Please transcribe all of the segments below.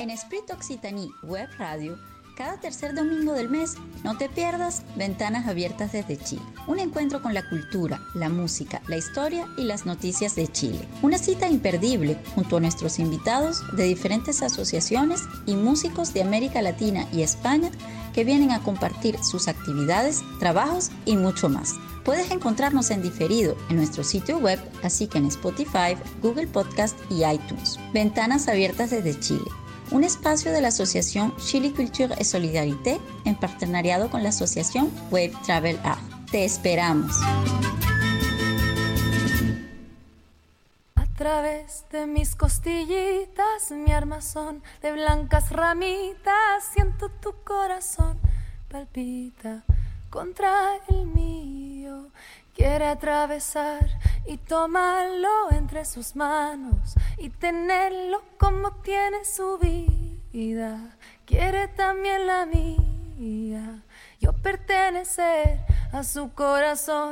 En Esprit Occitanie Web Radio, cada tercer domingo del mes, no te pierdas Ventanas Abiertas desde Chile. Un encuentro con la cultura, la música, la historia y las noticias de Chile. Una cita imperdible junto a nuestros invitados de diferentes asociaciones y músicos de América Latina y España que vienen a compartir sus actividades, trabajos y mucho más. Puedes encontrarnos en diferido en nuestro sitio web, así que en Spotify, Google Podcast y iTunes. Ventanas abiertas desde Chile. Un espacio de la Asociación Chile Culture et Solidarité en partenariado con la Asociación Web Travel Art. Te esperamos. A través de mis costillitas, mi armazón de blancas ramitas, siento tu corazón palpita contra el mío. Quiere atravesar y tomarlo entre sus manos y tenerlo como tiene su vida. Quiere también la mía, yo pertenecer a su corazón.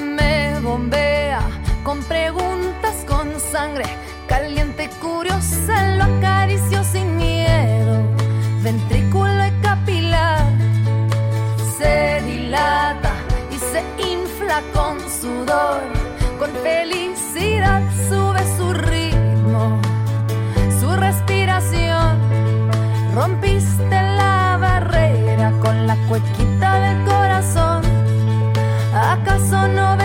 Me bombea con preguntas, con sangre caliente, curiosa, lo acaricio sin miedo, ventrículo con sudor, con felicidad sube su ritmo, su respiración, rompiste la barrera con la cuequita del corazón, ¿acaso no ves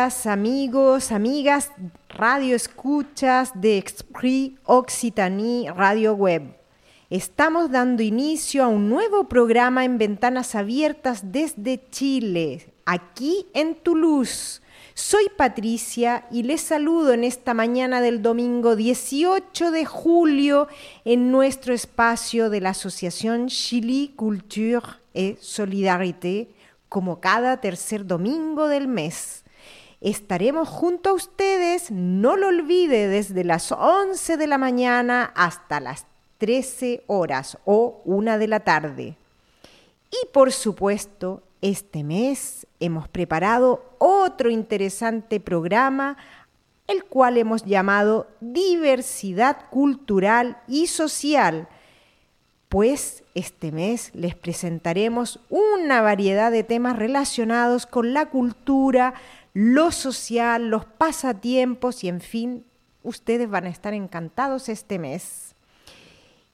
Amigos, amigas, radio escuchas de Esprit Occitanie Radio Web. Estamos dando inicio a un nuevo programa en Ventanas Abiertas desde Chile, aquí en Toulouse. Soy Patricia y les saludo en esta mañana del domingo 18 de julio en nuestro espacio de la Asociación Chili Culture et Solidarité, como cada tercer domingo del mes. Estaremos junto a ustedes, no lo olvide, desde las 11 de la mañana hasta las 13 horas o 1 de la tarde. Y por supuesto, este mes hemos preparado otro interesante programa, el cual hemos llamado Diversidad Cultural y Social, pues este mes les presentaremos una variedad de temas relacionados con la cultura, lo social, los pasatiempos y en fin, ustedes van a estar encantados este mes.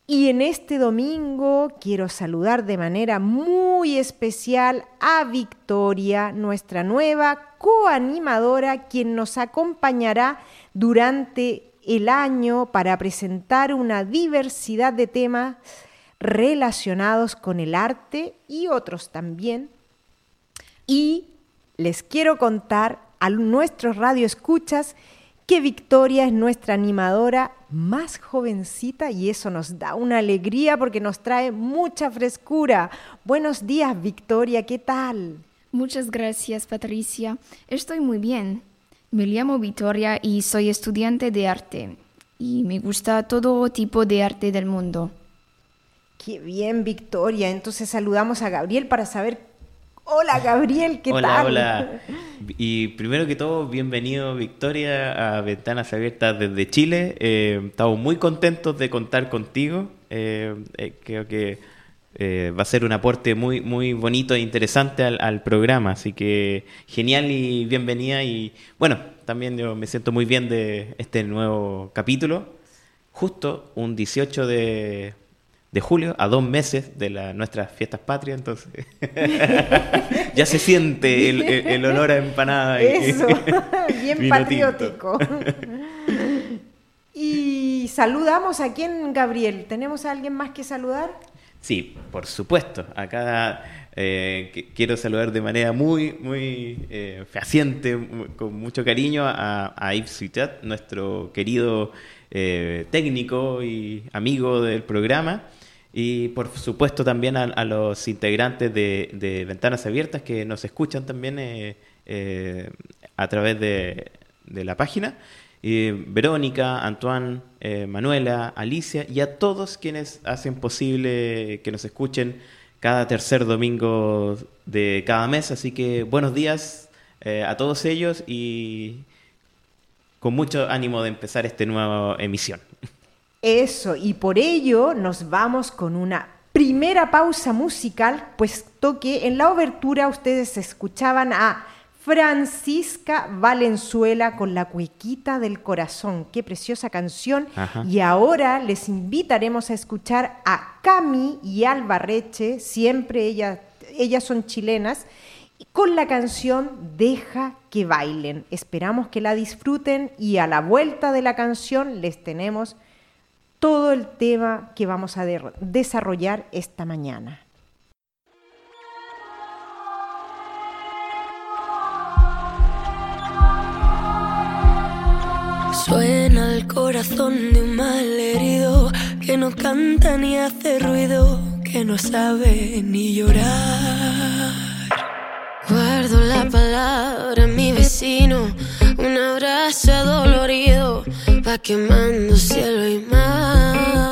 Y en este domingo quiero saludar de manera muy especial a Victoria, nuestra nueva coanimadora, quien nos acompañará durante el año para presentar una diversidad de temas relacionados con el arte y otros también. Y les quiero contar a nuestros radioescuchas que Victoria es nuestra animadora más jovencita y eso nos da una alegría porque nos trae mucha frescura. Buenos días, Victoria, ¿qué tal? Muchas gracias, Patricia. Estoy muy bien. Me llamo Victoria y soy estudiante de arte. Y me gusta todo tipo de arte del mundo. Qué bien, Victoria. Entonces saludamos a Gabriel para saber Hola Gabriel, ¿qué hola, tal? Hola, Y primero que todo, bienvenido Victoria a Ventanas Abiertas desde Chile. Eh, estamos muy contentos de contar contigo. Eh, eh, creo que va a ser un aporte muy, muy bonito e interesante al, al, programa. Así que genial y bienvenida. Y bueno, también yo me siento muy bien de este nuevo capítulo. Justo un 18 de de julio, a dos meses de la, nuestras fiestas patrias, entonces ya se siente el, el, el, olor a empanada. Eso, bien patriótico. y saludamos a quién, Gabriel. ¿Tenemos a alguien más que saludar? Sí, por supuesto. Acá eh, quiero saludar de manera muy, muy eh, fehaciente, con mucho cariño a, a Yves Suitat, nuestro querido eh, técnico y amigo del programa. Y por supuesto también a, los integrantes de, de, Ventanas Abiertas que nos escuchan también eh, eh, a través de, la página. Y Verónica, Antoine, eh, Manuela, Alicia y a todos quienes hacen posible que nos escuchen cada tercer domingo de cada mes. Así que buenos días a todos ellos y con mucho ánimo de empezar esta nueva emisión. Eso, y por ello nos vamos con una primera pausa musical, puesto que en la obertura ustedes escuchaban a Francisca Valenzuela con La Cuequita del Corazón. Qué preciosa canción. Ajá. Y ahora les invitaremos a escuchar a Cami y Albarreche, siempre ellas, ellas son chilenas, con la canción Deja que bailen. Esperamos que la disfruten y a la vuelta de la canción les tenemos todo el tema que vamos a de desarrollar esta mañana. Suena el corazón de un mal herido que no canta ni hace ruido, que no sabe ni llorar. Guardo la palabra mi vecino, un abrazo dolorido, quemando cielo y mar.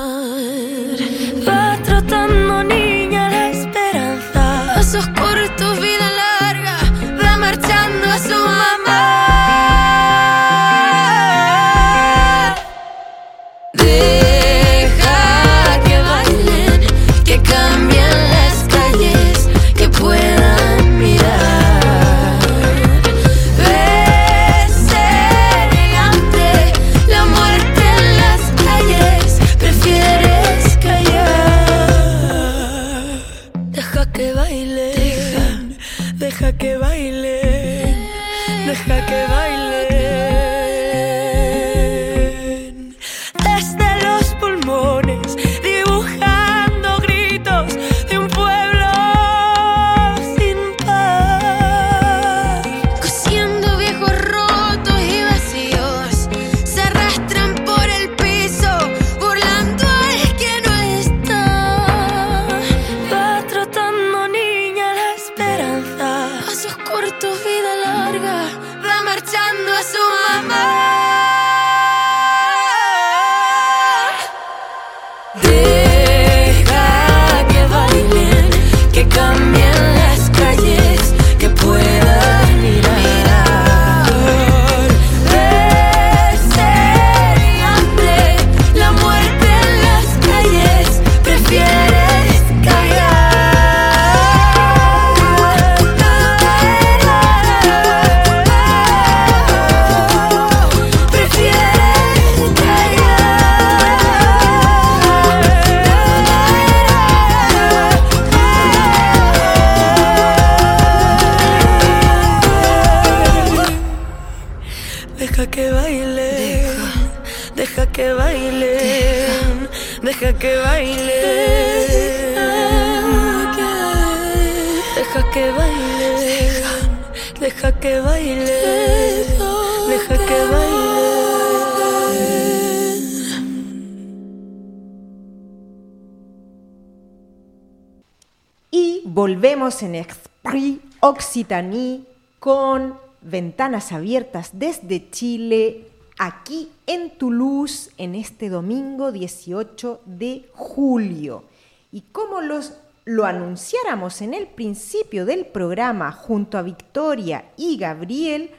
Volvemos en Esprit Occitanie con ventanas abiertas desde Chile, aquí en Toulouse, en este domingo 18 de julio. Y como los, lo anunciáramos en el principio del programa junto a Victoria y Gabriel,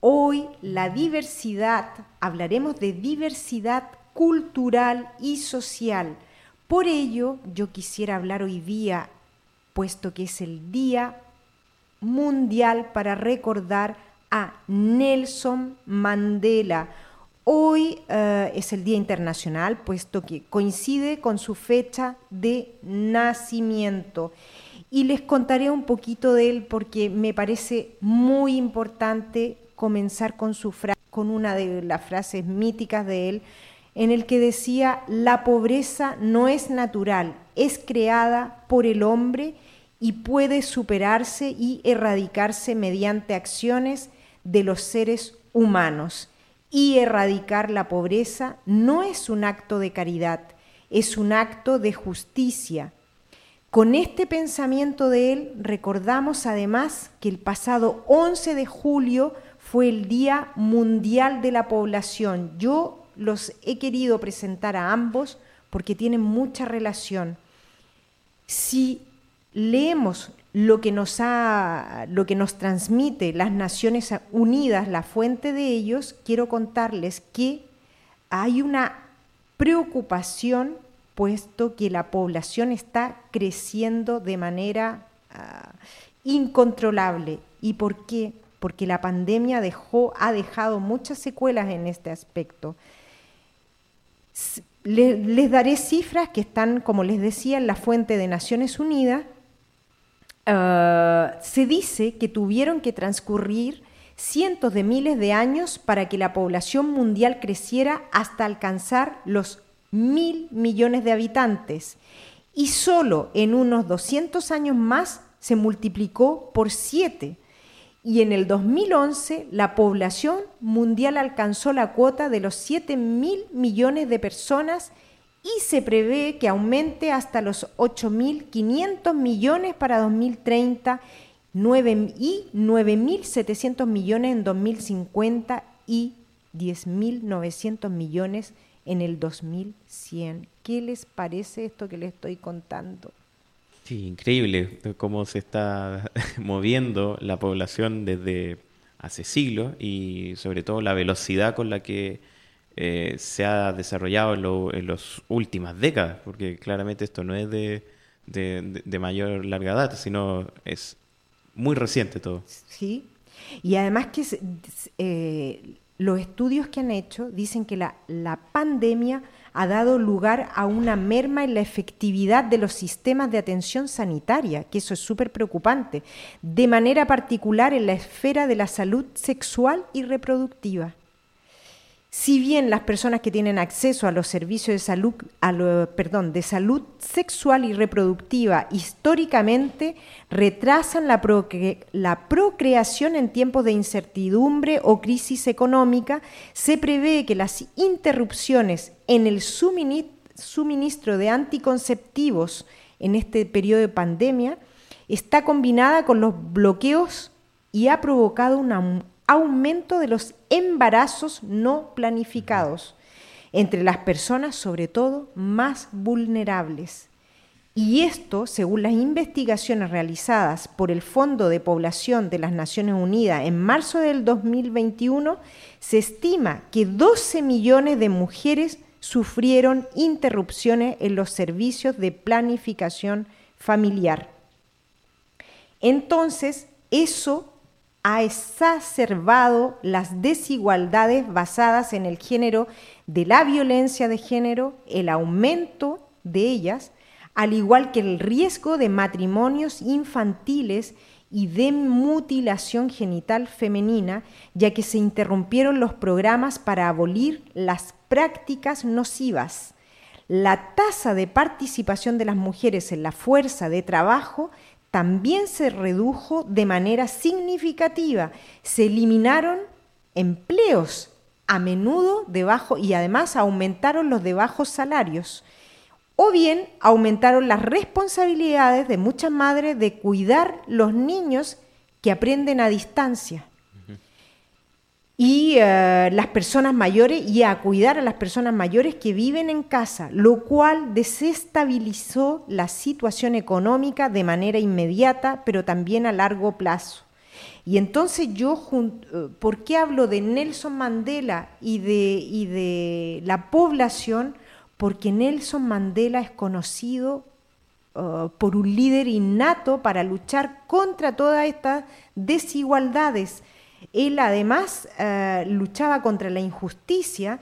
hoy la diversidad, hablaremos de diversidad cultural y social. Por ello, yo quisiera hablar hoy día, puesto que es el Día mundial para recordar a Nelson Mandela. Hoy eh, es el Día Internacional, puesto que coincide con su fecha de nacimiento. Y les contaré un poquito de él porque me parece muy importante comenzar con, su con una de las frases míticas de él, en el que decía, la pobreza no es natural, es creada por el hombre y puede superarse y erradicarse mediante acciones de los seres humanos. Y erradicar la pobreza no es un acto de caridad, es un acto de justicia. Con este pensamiento de él recordamos además que el pasado 11 de julio fue el Día Mundial de la Población. Yo los he querido presentar a ambos porque tienen mucha relación. Si leemos lo que nos ha, lo que nos transmite las Naciones Unidas, la fuente de ellos, quiero contarles que hay una preocupación puesto que la población está creciendo de manera ah, incontrolable. ¿Y por qué? Porque la pandemia dejó, ha dejado muchas secuelas en este aspecto. les daré cifras que están, como les decía, en la fuente de Naciones Unidas Se dice que tuvieron que transcurrir cientos de miles de años para que la población mundial creciera hasta alcanzar los mil millones de habitantes. Y solo en unos 200 años más se multiplicó por siete. Y en el 2011 la población mundial alcanzó la cuota de los 7 mil millones de personas y se prevé que aumente hasta los 8.500 millones para 2030 9, y 9.700 millones en 2050 y 10.900 millones en el 2100. ¿Qué les parece esto que les estoy contando? Sí, increíble cómo se está moviendo la población desde hace siglos y sobre todo la velocidad con la que eh, se ha desarrollado en, las últimas décadas, porque claramente esto no es de, de, mayor larga data, sino es muy reciente todo. Sí, y además que eh, los estudios que han hecho dicen que la, la pandemia ha dado lugar a una merma en la efectividad de los sistemas de atención sanitaria, que eso es súper preocupante, de manera particular en la esfera de la salud sexual y reproductiva. Si bien las personas que tienen acceso a los servicios de salud, de salud sexual y reproductiva históricamente retrasan la, procreación en tiempos de incertidumbre o crisis económica, se prevé que las interrupciones en el suministro de anticonceptivos en este periodo de pandemia está combinada con los bloqueos y ha provocado una aumento de los embarazos no planificados entre las personas, sobre todo, más vulnerables. Y esto, según las investigaciones realizadas por el Fondo de Población de las Naciones Unidas en marzo del 2021, se estima que 12 millones de mujeres sufrieron interrupciones en los servicios de planificación familiar. Entonces, eso ha exacerbado las desigualdades basadas en el género de la violencia de género, el aumento de ellas, al igual que el riesgo de matrimonios infantiles y de mutilación genital femenina, ya que se interrumpieron los programas para abolir las prácticas nocivas. La tasa de participación de las mujeres en la fuerza de trabajo también se redujo de manera significativa. Se eliminaron empleos a menudo de bajo y además aumentaron los de bajos salarios. O bien aumentaron las responsabilidades de muchas madres de cuidar los niños que aprenden a distancia y eh, las personas mayores y a cuidar a las personas mayores que viven en casa, lo cual desestabilizó la situación económica de manera inmediata, pero también a largo plazo. Y entonces yo, eh, ¿por qué hablo de Nelson Mandela y de, y de la población? Porque Nelson Mandela es conocido uh, por un líder innato para luchar contra todas estas desigualdades él además eh, luchaba contra la injusticia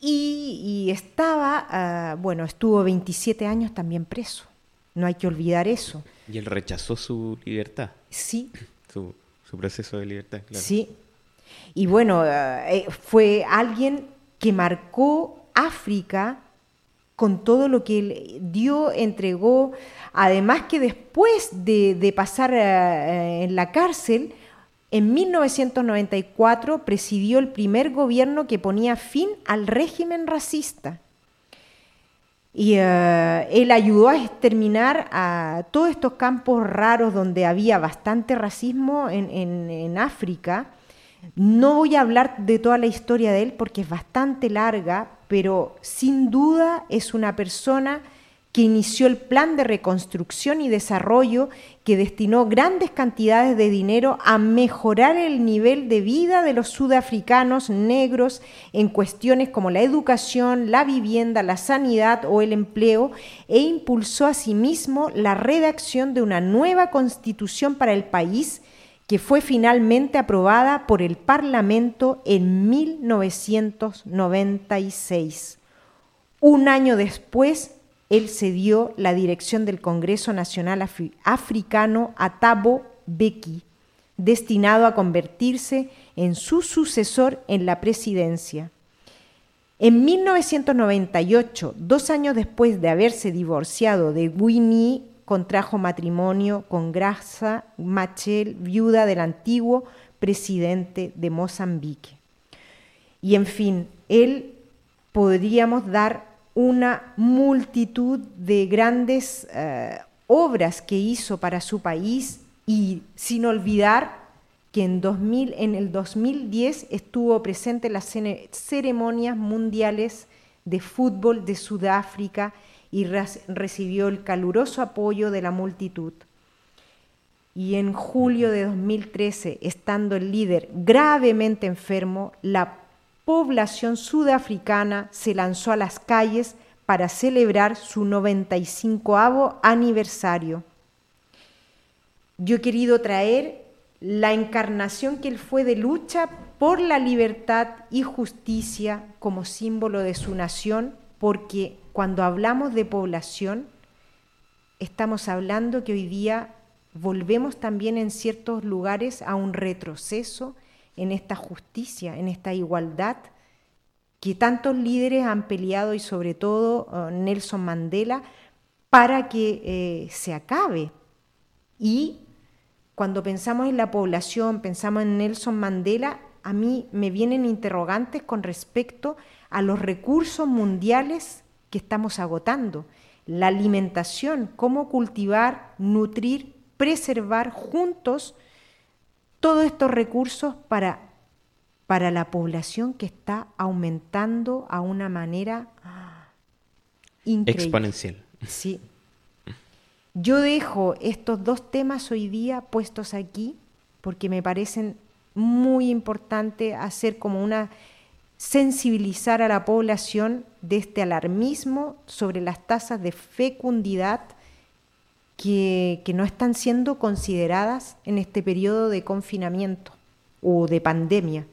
y, estaba, eh, bueno, estuvo 27 años también preso. No hay que olvidar eso. Y él rechazó su libertad. Sí. Su, proceso de libertad, claro. Sí. Y bueno, eh, fue alguien que marcó África con todo lo que él dio, entregó, además que después de pasar en la cárcel, en 1994 presidió el primer gobierno que ponía fin al régimen racista. Y eh, él ayudó a exterminar a todos estos campos raros donde había bastante racismo en, en África. No voy a hablar de toda la historia de él porque es bastante larga, pero sin duda es una persona que inició el plan de reconstrucción y desarrollo que destinó grandes cantidades de dinero a mejorar el nivel de vida de los sudafricanos negros en cuestiones como la educación, la vivienda, la sanidad o el empleo e impulsó asimismo la redacción de una nueva constitución para el país que fue finalmente aprobada por el Parlamento en 1996. Un año después él cedió la dirección del Congreso Nacional Africano a Thabo Beki, destinado a convertirse en su sucesor en la presidencia. En 1998, dos años después de haberse divorciado de Winnie, contrajo matrimonio con Graça Machel, viuda del antiguo presidente de Mozambique. Y en fin, él podríamos dar una multitud de grandes eh, obras que hizo para su país y sin olvidar que en, 2000, en el 2010 estuvo presente en las ceremonias mundiales de fútbol de Sudáfrica y recibió el caluroso apoyo de la multitud. Y en julio de 2013, estando el líder gravemente enfermo, la población sudafricana se lanzó a las calles para celebrar su 95 aniversario. Yo he querido traer la encarnación que él fue de lucha por la libertad y justicia como símbolo de su nación, porque cuando hablamos de población, estamos hablando que hoy día volvemos también en ciertos lugares a un retroceso en esta justicia, en esta igualdad que tantos líderes han peleado y sobre todo uh, Nelson Mandela para que eh, se acabe. Y cuando pensamos en la población, pensamos en Nelson Mandela, a mí me vienen interrogantes con respecto a los recursos mundiales que estamos agotando. La alimentación, cómo cultivar, nutrir, preservar juntos todos estos recursos para, para la población que está aumentando a una manera increíble. Exponencial. Sí. Yo dejo estos dos temas hoy día puestos aquí porque me parecen muy importante hacer como una sensibilizar a la población de este alarmismo sobre las tasas de fecundidad que, no están siendo consideradas en este periodo de confinamiento o de pandemia.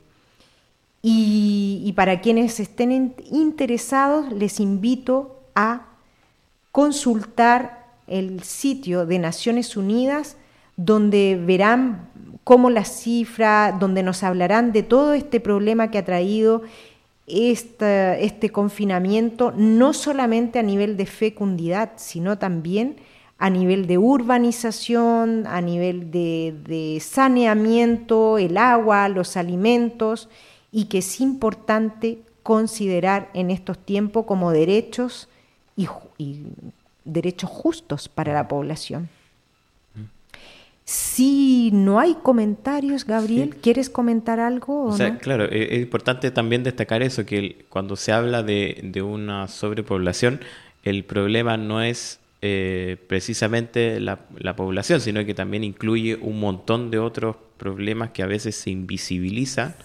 Y, para quienes estén interesados, les invito a consultar el sitio de Naciones Unidas, donde verán cómo la cifra, donde nos hablarán de todo este problema que ha traído este confinamiento, no solamente a nivel de fecundidad, sino también a nivel de urbanización, a nivel de, saneamiento, el agua, los alimentos, y que es importante considerar en estos tiempos como derechos y, derechos justos para la población. Si no hay comentarios, Gabriel, ¿quieres comentar algo? O, sea, claro, e, es, importante también destacar eso, que cuando se habla de, de, una sobrepoblación, el problema no es eh, precisamente la, población, sino que también incluye un montón de otros problemas que a veces se invisibilizan,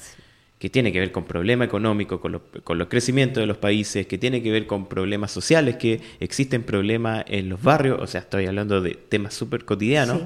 que tiene que ver con problemas económicos, con, con los crecimientos de los países, que tiene que ver con problemas sociales, que existen problemas en los barrios, o sea, estoy hablando de temas súper cotidianos.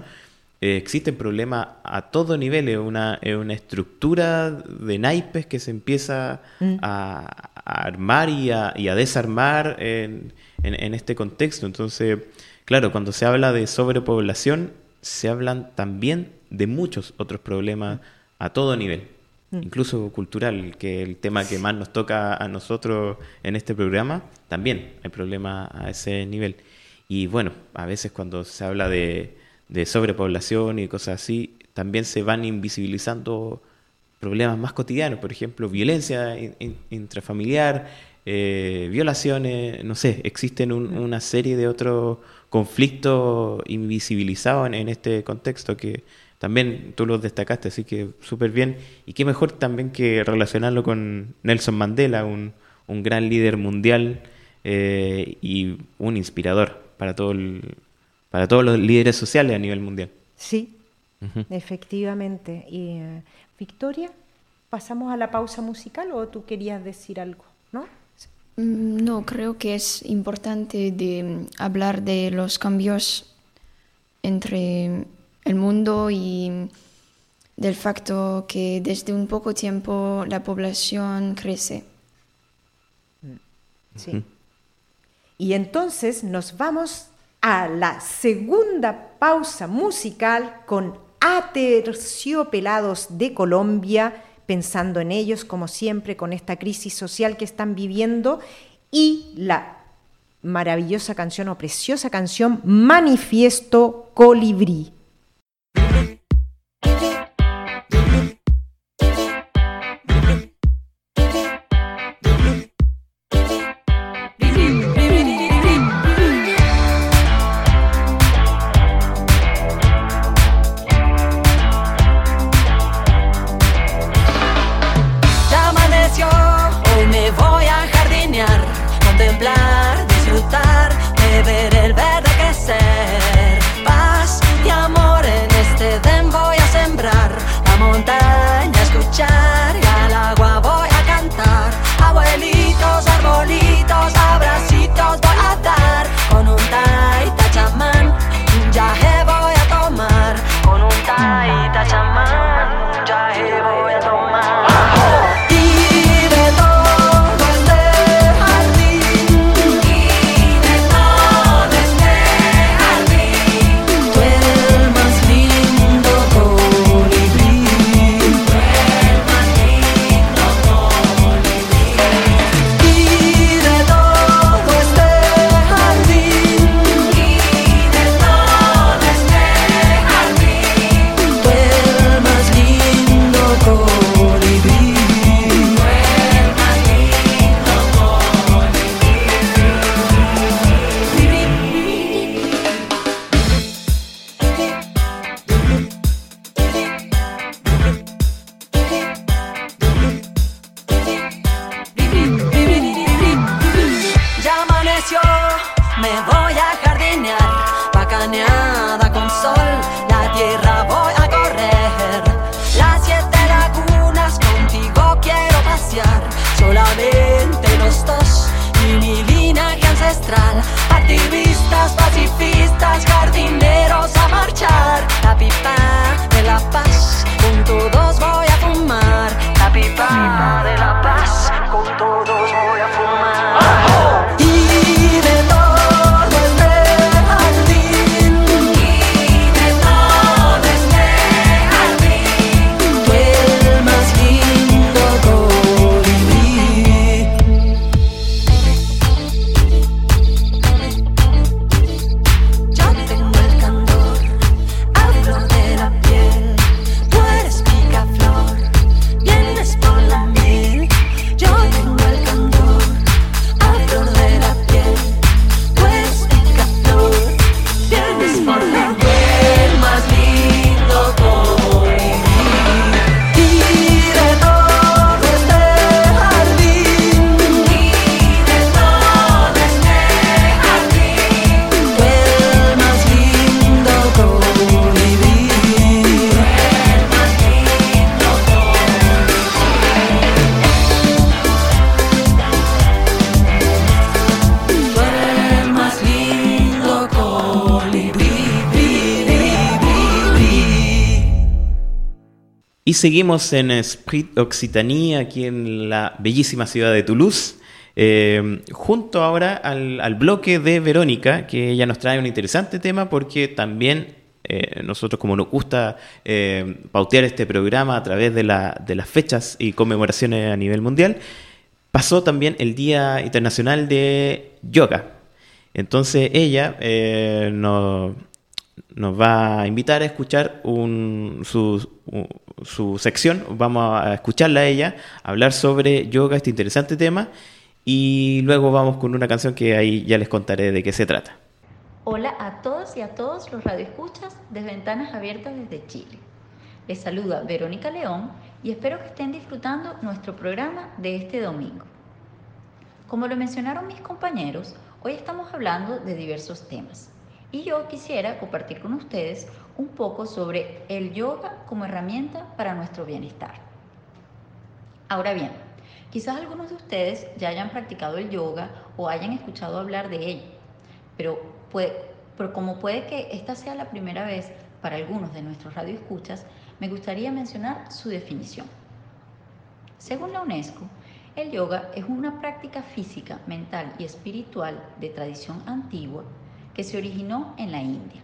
Eh, existen problemas a todo nivel, es una, una estructura de naipes que se empieza mm. a, armar y a, y a desarmar en, en, este contexto. Entonces, claro, cuando se habla de sobrepoblación, se hablan también de muchos otros problemas a todo nivel, mm. incluso cultural, que el tema que más nos toca a nosotros en este programa, también hay problemas a ese nivel. Y bueno, a veces cuando se habla de, sobrepoblación y cosas así, también se van invisibilizando problemas más cotidianos, por ejemplo, violencia intrafamiliar, eh, violaciones, no sé, existen una serie de otros conflictos invisibilizados en, este contexto que también tú los destacaste, así que súper bien. Y qué mejor también que relacionarlo con Nelson Mandela, un, gran líder mundial eh, y un inspirador para, todo para todos los líderes sociales a nivel mundial. Sí, efectivamente. Y, eh, Victoria, ¿pasamos a la pausa musical o tú querías decir algo? ¿No? Mm, no, creo que es importante de mm, hablar de los cambios entre el mundo y mm, del facto que desde un poco tiempo la población crece. Sí. Y entonces nos vamos a la segunda pausa musical con Aterciopelados de Colombia pensando en ellos, como siempre, con esta crisis social que están viviendo y la maravillosa canción o preciosa canción Manifiesto Colibrí. Y seguimos en Sprit Occitanie, aquí en la bellísima ciudad de Toulouse. Eh, junto ahora al, bloque de Verónica, que ella nos trae un interesante tema porque también eh, nosotros como nos gusta eh, pautear este programa a través de, de, las fechas y conmemoraciones a nivel mundial, pasó también el Día Internacional de Yoga. Entonces ella nos nos va a invitar a escuchar su, sección. Vamos a escucharla a ella, hablar sobre yoga, este interesante tema, y luego vamos con una canción que ahí ya les contaré de qué se trata. Hola a todos y a todos los radioescuchas de Ventanas Abiertas desde Chile. Les saluda Verónica León y espero que estén disfrutando nuestro programa de este domingo. Como lo mencionaron mis compañeros, hoy estamos hablando de diversos temas y yo quisiera compartir con ustedes un poco sobre el yoga como herramienta para nuestro bienestar. Ahora bien, quizás algunos de ustedes ya hayan practicado el yoga o hayan escuchado hablar de ello, pero, pero como puede que esta sea la primera vez para algunos de nuestros radioescuchas, me gustaría mencionar su definición. Según la UNESCO, el yoga es una práctica física, mental y espiritual de tradición antigua que se originó en la India.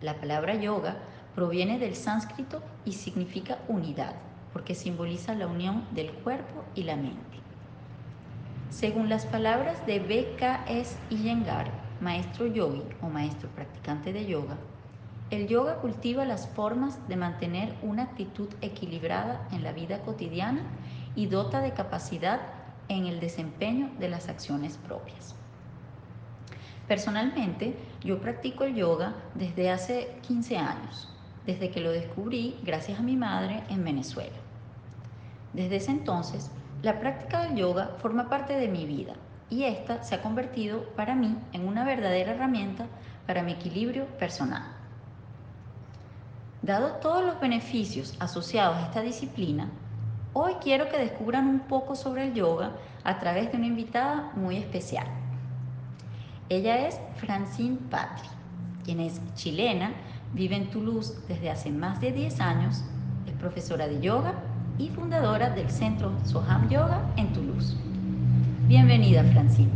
La palabra yoga proviene del sánscrito y significa unidad, porque simboliza la unión del cuerpo y la mente. Según las palabras de B.K.S. Iyengar, maestro yogi o maestro practicante de yoga, el yoga cultiva las formas de mantener una actitud equilibrada en la vida cotidiana y dota de capacidad en el desempeño de las acciones propias. Personalmente, yo practico el yoga desde hace 15 años, desde que lo descubrí gracias a mi madre en Venezuela. Desde ese entonces, la práctica del yoga forma parte de mi vida y esta se ha convertido para mí en una verdadera herramienta para mi equilibrio personal. Dado todos los beneficios asociados a esta disciplina, hoy quiero que descubran un poco sobre el yoga a través de una invitada muy especial. Ella es Francine Patri, quien es chilena, vive en Toulouse desde hace más de 10 años, es profesora de yoga y fundadora del Centro Soham Yoga en Toulouse. Bienvenida, Francine.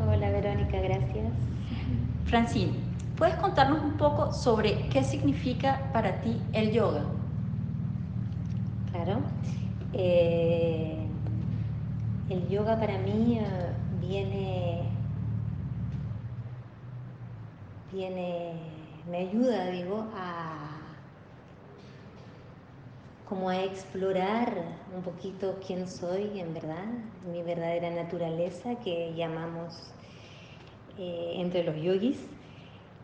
Hola, Verónica, gracias. Francine, ¿puedes contarnos un poco sobre qué significa para ti el yoga? Claro. Eh, el yoga para mí eh, viene viene, me ayuda, digo, a como a explorar un poquito quién soy en verdad, mi verdadera naturaleza que llamamos eh, entre los yogis.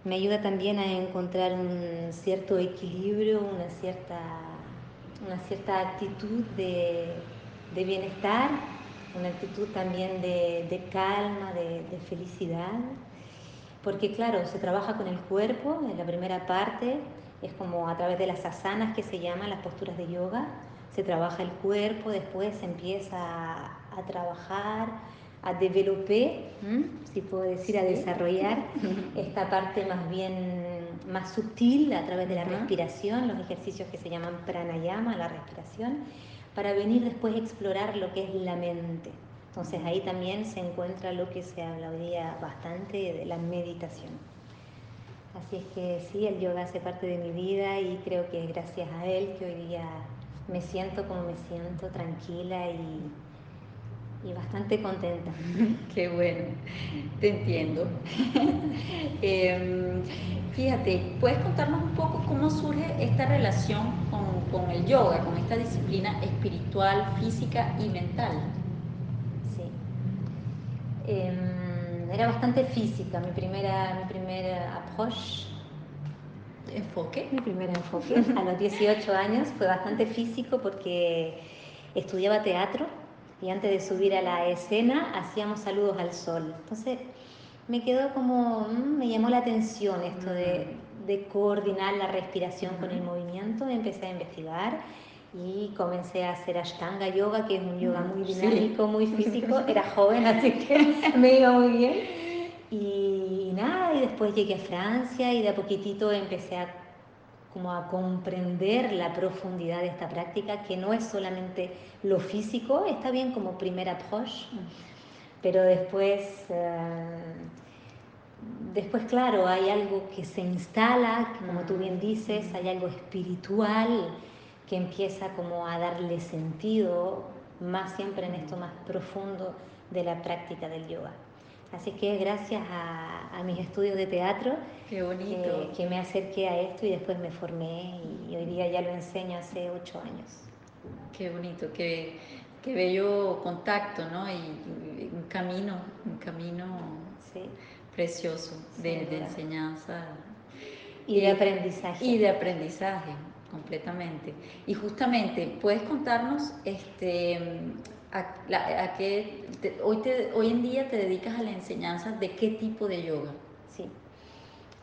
Me ayuda también a encontrar un cierto equilibrio, una cierta, una cierta actitud de, bienestar, una actitud también de, calma, de, de felicidad porque claro, se trabaja con el cuerpo en la primera parte, es como a través de las asanas que se llaman las posturas de yoga, se trabaja el cuerpo, después se empieza a, trabajar, a developar, si puedo decir, a desarrollar esta parte más bien más sutil a través de la respiración, los ejercicios que se llaman pranayama, la respiración, para venir después a explorar lo que es la mente. Entonces ahí también se encuentra lo que se habla hoy día bastante de la meditación. Así es que sí, el yoga hace parte de mi vida y creo que es gracias a él que hoy día me siento como me siento, tranquila y, bastante contenta. Qué bueno, te entiendo. Em, fíjate, ¿puedes contarnos un poco cómo surge esta relación con el yoga, con esta disciplina espiritual, física y mental? Em, era bastante física, mi primera, mi primera approach. ¿Enfoque? Mi primer enfoque a los 18 años fue bastante físico porque estudiaba teatro y antes de subir a la escena hacíamos saludos al sol. Entonces me quedó como, mm, me llamó la atención esto de, mm. de coordinar la respiración con el movimiento, empecé a investigar y comencé a hacer Ashtanga Yoga, que es un yoga muy dinámico, muy físico. Era joven, así que me iba muy bien. Y nada, y después llegué a Francia y de a poquitito empecé a como a comprender la profundidad de esta práctica, que no es solamente lo físico, está bien como primer approach, pero después, eh, después, claro, hay algo que se instala, como tú bien dices, hay algo espiritual que empieza como a darle sentido, más siempre en esto más profundo de la práctica del yoga. Así que gracias a, mis estudios de teatro Qué bonito. Que, me acerqué a esto y después me formé y, hoy día ya lo enseño hace ocho años. Qué bonito, qué, qué bello contacto, ¿no? Y, un camino, un camino precioso de, de enseñanza. Y de aprendizaje. Y de aprendizaje, completamente. Y justamente, ¿puedes contarnos este, a, qué, hoy, hoy en día te dedicas a la enseñanza de qué tipo de yoga? Sí.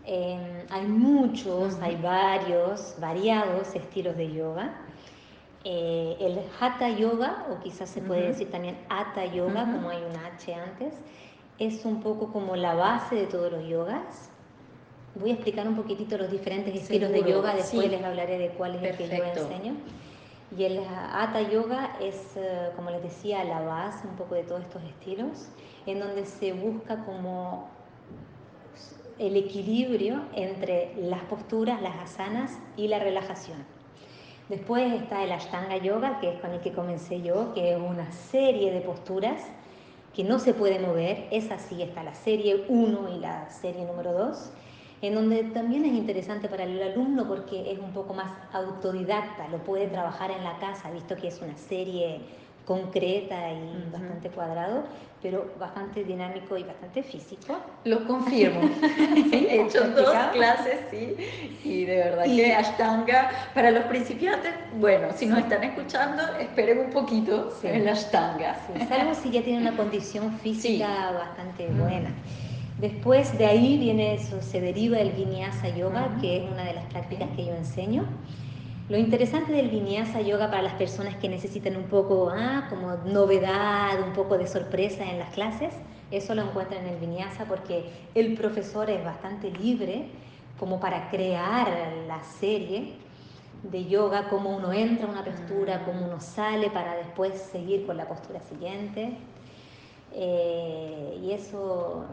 Em, hay muchos, hay varios, variados estilos de yoga. Eh, el Hatha Yoga, o quizás se puede decir también Hatha Yoga, como hay un H antes, es un poco como la base de todos los yogas. Voy a explicar un poquitito los diferentes estilos de yoga, después les hablaré de cuál es el que yo enseño. Y el Hatha Yoga es, eh, como les decía, la base un poco de todos estos estilos, en donde se busca como el equilibrio entre las posturas, las asanas y la relajación. Después está el Ashtanga Yoga, que es con el que comencé yo, que es una serie de posturas que no se puede mover. Es así, está la serie 1 y la serie número 2 en donde también es interesante para el alumno porque es un poco más autodidacta, lo puede trabajar en la casa, visto que es una serie concreta y bastante cuadrado, pero bastante dinámico y bastante físico. Lo confirmo. he hecho dos clases, sí, y de verdad que Ashtanga, para los principiantes, bueno, si nos están escuchando, esperen un poquito en la Ashtanga. salvo si ya tienen una condición física bastante buena. Después de ahí viene eso, se deriva el vinyasa yoga, que es una de las prácticas que yo enseño. Lo interesante del vinyasa yoga para las personas que necesitan un poco ah, como novedad, un poco de sorpresa en las clases, eso lo encuentran en el vinyasa porque el profesor es bastante libre como para crear la serie de yoga, cómo uno entra a una postura, cómo uno sale para después seguir con la postura siguiente. Eh, y eso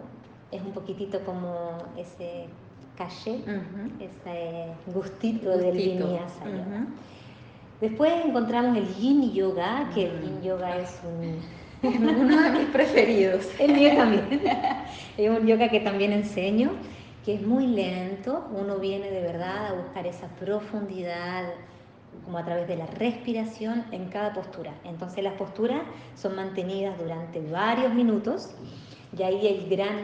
es un poquitito como ese caché, ese gustito, del vinyasa yoga. Después encontramos el yin yoga, que el yin yoga es uno de mis preferidos. El mío también. es un yoga que también enseño, que es muy lento. Uno viene de verdad a buscar esa profundidad como a través de la respiración en cada postura. Entonces las posturas son mantenidas durante varios minutos y ahí el gran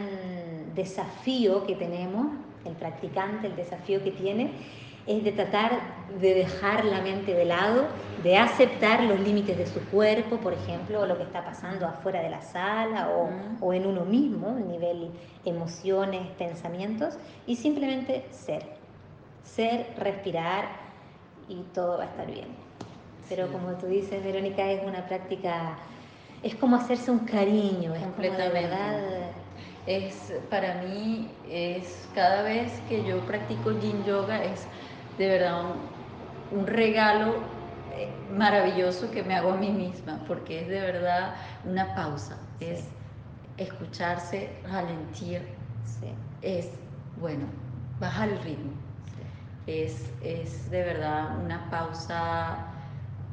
desafío que tenemos, el practicante, el desafío que tiene, es de tratar de dejar la mente de lado, de aceptar los límites de su cuerpo, por ejemplo, o lo que está pasando afuera de la sala o, o en uno mismo, a nivel emociones, pensamientos, y simplemente ser. Ser, respirar y todo va a estar bien. Pero como tú dices, Verónica, es una práctica, es como hacerse un cariño, es como de verdad es para mí es cada vez que yo practico yin yoga es de verdad un, regalo eh, maravilloso que me hago a mí misma porque es de verdad una pausa. Es escucharse ralentir es bueno bajar el ritmo. Es, es de verdad una pausa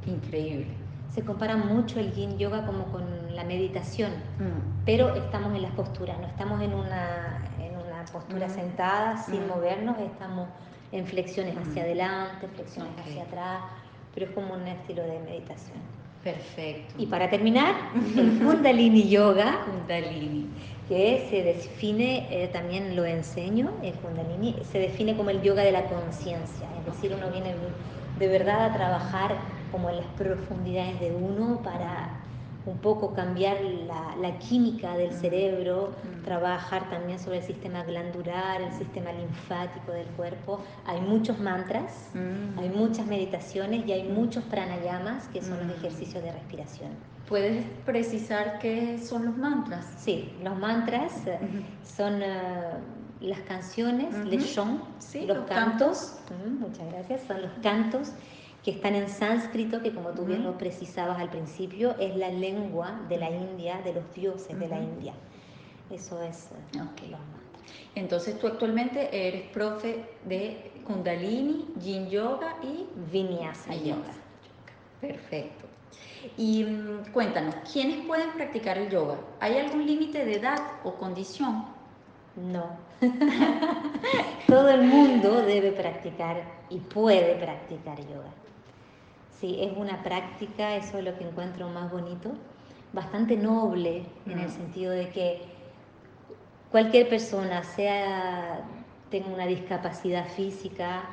increíble. Se compara mucho el yin yoga como con la meditación, mm. pero estamos en las posturas, no estamos en una, en una postura mm. sentada sin mm. movernos, estamos en flexiones hacia adelante, flexiones hacia atrás, pero es como un estilo de meditación. Perfecto. Y para terminar, el Kundalini Yoga, Kundalini, que se define, eh, también lo enseño, el Kundalini, se define como el yoga de la conciencia, es decir, uno viene de verdad a trabajar como en las profundidades de uno para un poco cambiar la, química del mm. cerebro, mm. trabajar también sobre el sistema glandular, el sistema linfático del cuerpo. Hay muchos mantras, mm. hay muchas meditaciones y hay muchos pranayamas, que son los ejercicios de respiración. ¿Puedes precisar qué son los mantras? Sí, los mantras son... Eh, las canciones, les son, los, cantos, muchas gracias, son los cantos que están en sánscrito, que como tú bien lo precisabas al principio, es la lengua de la India, de los dioses de la India. Eso es eh, okay. Entonces tú actualmente eres profe de Kundalini, Yin Yoga y Vinyasa Yoga. Perfecto. Y mm, cuéntanos, ¿quiénes pueden practicar el yoga? ¿Hay algún límite de edad o condición? No. Todo el mundo debe practicar y puede practicar yoga. Sí, es una práctica, eso es lo que encuentro más bonito, bastante noble en el mm. sentido de que cualquier persona, sea tenga una discapacidad física,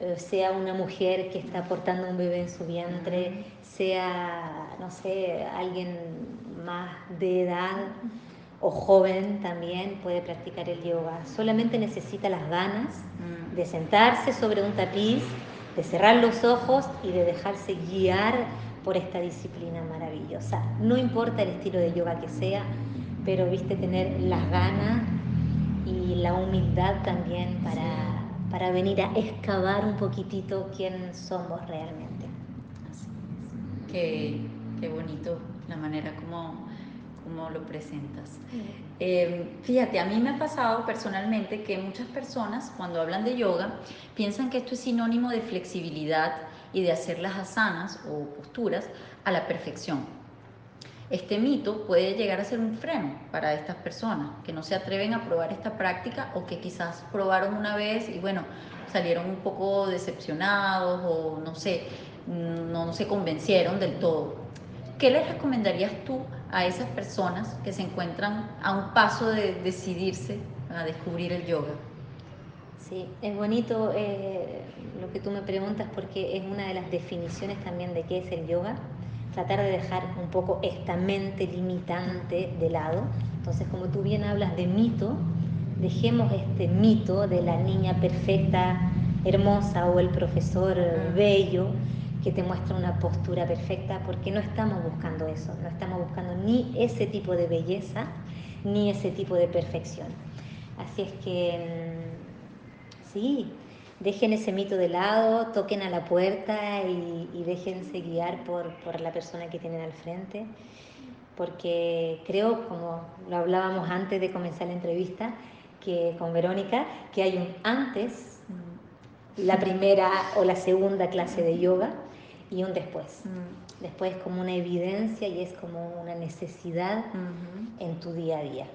eh, sea una mujer que está portando un bebé en su vientre, sea, no sé, alguien más de edad o joven también puede practicar el yoga. Solamente necesita las ganas de sentarse sobre un tapiz, de cerrar los ojos y de dejarse guiar por esta disciplina maravillosa. No importa el estilo de yoga que sea, pero viste tener las ganas y la humildad también para para venir a excavar un poquitito quién somos realmente. Así es. Qué, qué bonito la manera como, como lo presentas. Eh, fíjate, a mí me ha pasado personalmente que muchas personas cuando hablan de yoga piensan que esto es sinónimo de flexibilidad y de hacer las asanas o posturas a la perfección. Este mito puede llegar a ser un freno para estas personas que no se atreven a probar esta práctica o que quizás probaron una vez y bueno, salieron un poco decepcionados o no sé, no, se convencieron del todo. ¿Qué les recomendarías tú a esas personas que se encuentran a un paso de decidirse a descubrir el yoga? Sí, es bonito eh, lo que tú me preguntas porque es una de las definiciones también de qué es el yoga tratar de dejar un poco esta mente limitante de lado. Entonces, como tú bien hablas de mito, dejemos este mito de la niña perfecta, hermosa o el profesor bello que te muestra una postura perfecta, porque no estamos buscando eso, no estamos buscando ni ese tipo de belleza, ni ese tipo de perfección. Así es que, mm, sí, dejen ese mito de lado, toquen a la puerta y, y déjense guiar por, por, la persona que tienen al frente, porque creo, como lo hablábamos antes de comenzar la entrevista, que con Verónica, que hay un antes, la primera o la segunda clase de yoga y un después. Mm. Después como una evidencia y es como una necesidad en tu día a día.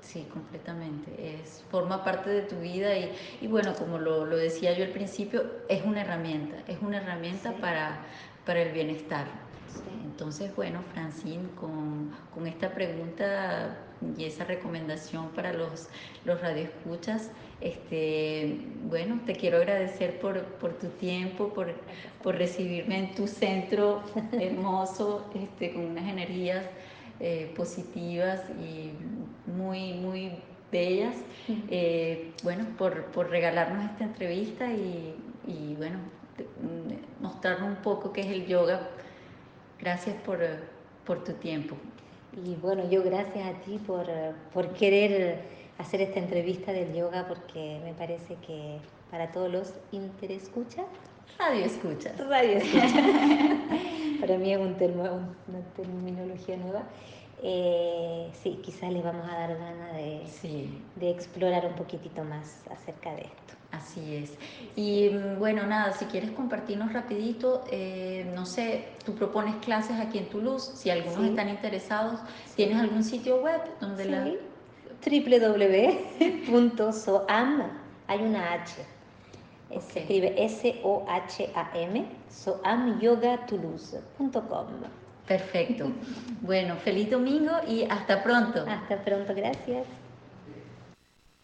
Sí, completamente. Es, forma parte de tu vida y, y bueno, como lo, lo, decía yo al principio, es una herramienta, es una herramienta para, para el bienestar. Entonces, bueno, Francine, con, con, esta pregunta y esa recomendación para los, los radioescuchas, este, bueno, te quiero agradecer por, por tu tiempo, por, por recibirme en tu centro hermoso, este, con unas energías eh, positivas y muy, muy bellas. Eh, bueno, por, por, regalarnos esta entrevista y, y, bueno, mm, mostrarnos un poco qué es el yoga. Gracias por, por tu tiempo. Y bueno, yo gracias a ti por, por querer hacer esta entrevista del yoga porque me parece que para todos los interescuchas Radio escucha. Radio escucha. Para mí es un una terminología nueva. Eh, sí, quizás les vamos a dar ganas de, de explorar un poquitito más acerca de esto. Así es. Y mm, bueno, nada, si quieres compartirnos rapidito, eh, no sé, tú propones clases aquí en Toulouse, si algunos están interesados, ¿tienes algún sitio web donde la... www.soam, hay una H, se escribe S-O-H-A-M, soamyogatoulouse.com. Perfecto. Bueno, feliz domingo y hasta pronto. Hasta pronto, gracias.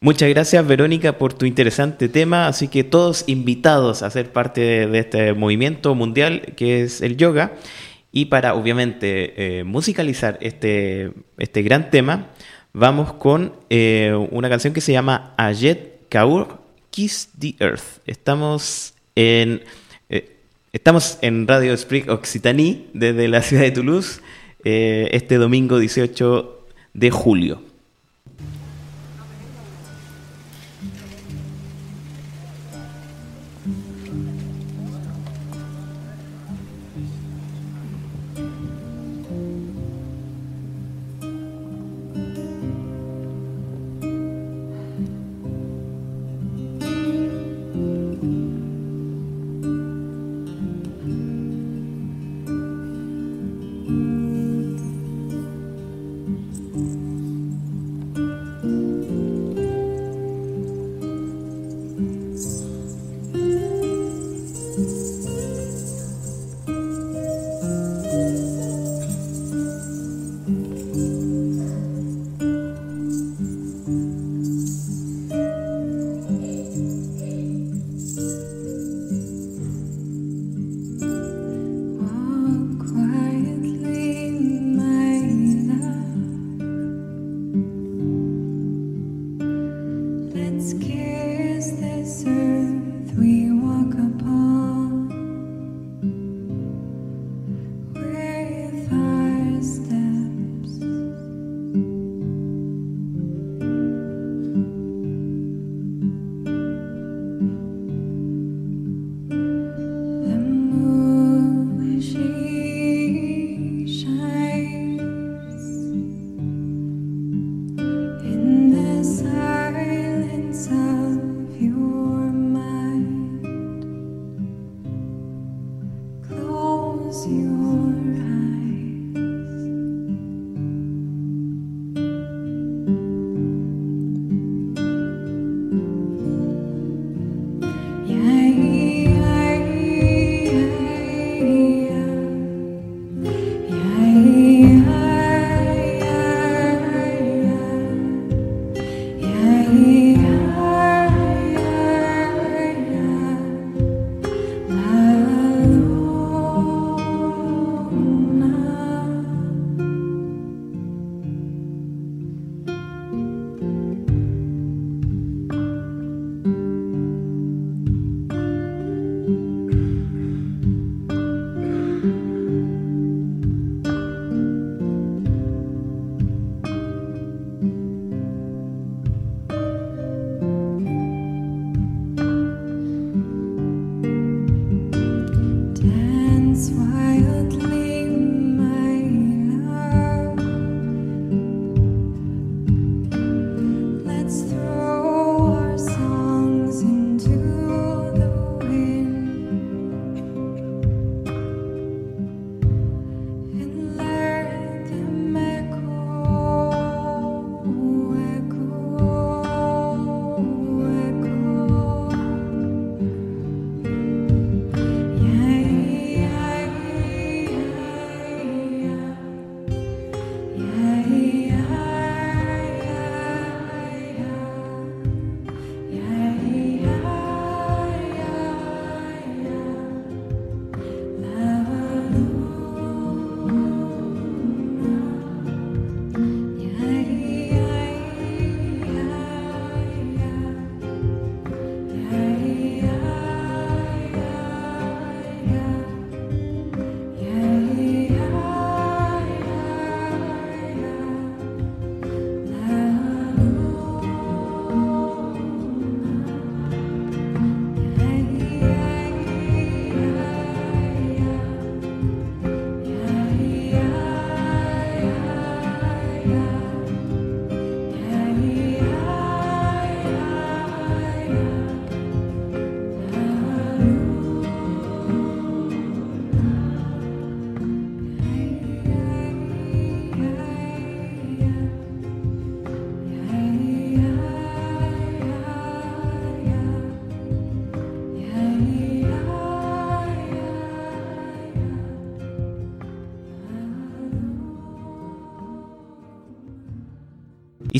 Muchas gracias Verónica por tu interesante tema, así que todos invitados a ser parte de, este movimiento mundial que es el yoga y para obviamente eh, musicalizar este, este gran tema vamos con eh, una canción que se llama Ayet Kaur Kiss the Earth. Estamos en, eh, estamos en Radio Spring Occitanie desde la ciudad de Toulouse este domingo 18 de julio.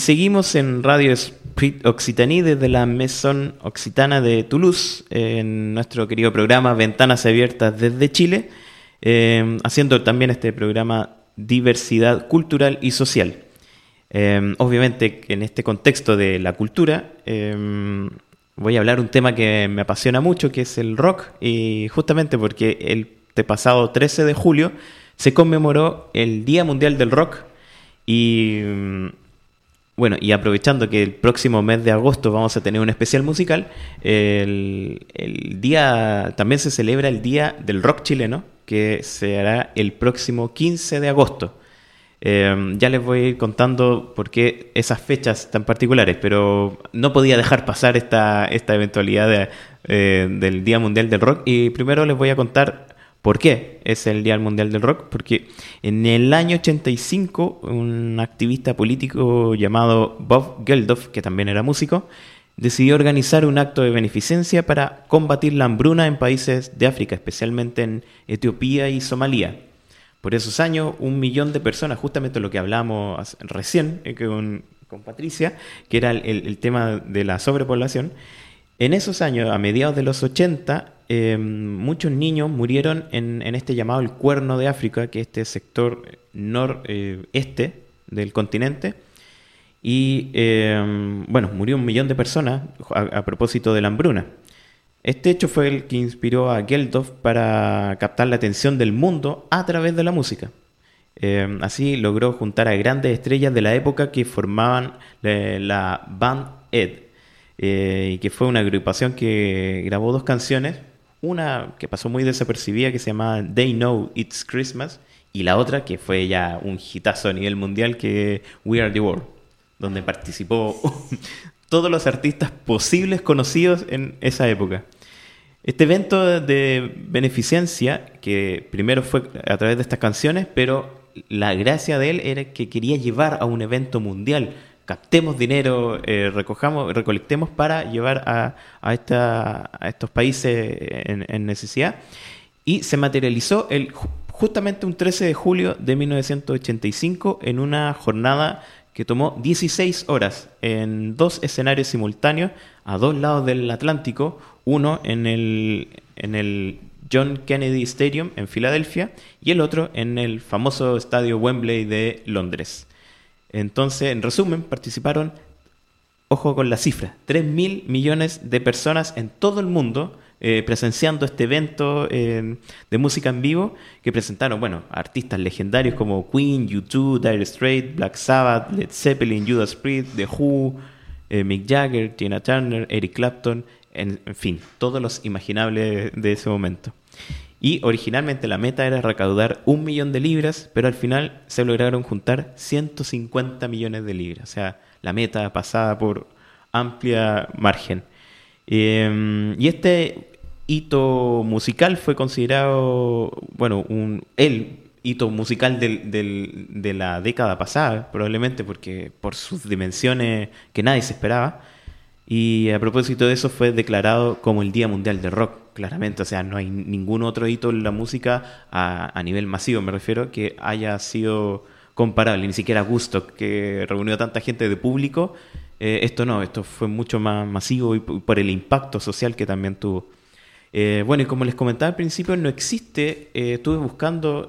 Seguimos en Radio Sprit Occitanie desde la Maison Occitana de Toulouse, en nuestro querido programa Ventanas Abiertas desde Chile, eh, haciendo también este programa Diversidad Cultural y Social. Eh, obviamente en este contexto de la cultura eh, voy a hablar un tema que me apasiona mucho, que es el rock, y justamente porque el pasado 13 de julio se conmemoró el Día Mundial del Rock y bueno, y aprovechando que el próximo mes de agosto vamos a tener un especial musical, el, día también se celebra el Día del Rock chileno, que se hará el próximo 15 de agosto. Eh, ya les voy a ir contando por qué esas fechas tan particulares, pero no podía dejar pasar esta, esta eventualidad eh, del Día Mundial del Rock. Y primero les voy a contar por qué es el Día Mundial del Rock. Porque en el año 85, un activista político llamado Bob Geldof, que también era músico, decidió organizar un acto de beneficencia para combatir la hambruna en países de África, especialmente en Etiopía y Somalia. Por esos años, un millón de personas, justamente lo que hablamos recién eh, con, Patricia, que era el, tema de la sobrepoblación, en esos años, a mediados de los 80, em, muchos niños murieron en, este llamado el Cuerno de África, que es este sector noreste eh, del continente. Y em, bueno, murió un millón de personas a propósito de la hambruna. Este hecho fue el que inspiró a Geldof para captar la atención del mundo a través de la música. Eh, así logró juntar a grandes estrellas de la época que formaban eh, la Band Ed, eh, que fue una agrupación que grabó dos canciones, una que pasó muy desapercibida que se llamaba They Know It's Christmas, y la otra que fue ya un hitazo a nivel mundial que We Are the World, donde participó todos los artistas posibles conocidos en esa época. Este evento de beneficencia, que primero fue a través de estas canciones, pero la gracia de él era que quería llevar a un evento mundial. Captemos dinero, eh, recojamos, recolectemos para llevar a, a, estos países en, necesidad. Y se materializó el, justamente un 13 de julio de 1985 en una jornada que tomó 16 horas en dos escenarios simultáneos a dos lados del Atlántico, uno en el, en el John Kennedy Stadium en Filadelfia y el otro en el famoso estadio Wembley de Londres. Entonces, en resumen, participaron, ojo con la cifra, 3 mil millones de personas en todo el mundo eh, presenciando este evento eh, de música en vivo que presentaron, bueno, artistas legendarios como Queen, U2, Dire Straits, Black Sabbath, Led Zeppelin, Judas Priest, The Who, eh, Mick Jagger, Tina Turner, Eric Clapton, en, fin, todos los imaginables de ese momento. Y originalmente la meta era recaudar un millón de libras, pero al final se lograron juntar 150 millones de libras. O sea, la meta pasada por amplia margen. y este hito musical fue considerado, bueno, un, el hito musical del, de la década pasada, probablemente porque por sus dimensiones que nadie se esperaba. Y a propósito de eso fue declarado como el Día Mundial de Rock, claramente. O sea, no hay ningún otro hito en la música a, nivel masivo, me refiero, que haya sido comparable. Ni siquiera Gusto, que reunió tanta gente de público. Eh, esto no, esto fue mucho más masivo y por el impacto social que también tuvo. Eh, bueno, y como les comentaba al principio, no existe, eh, estuve buscando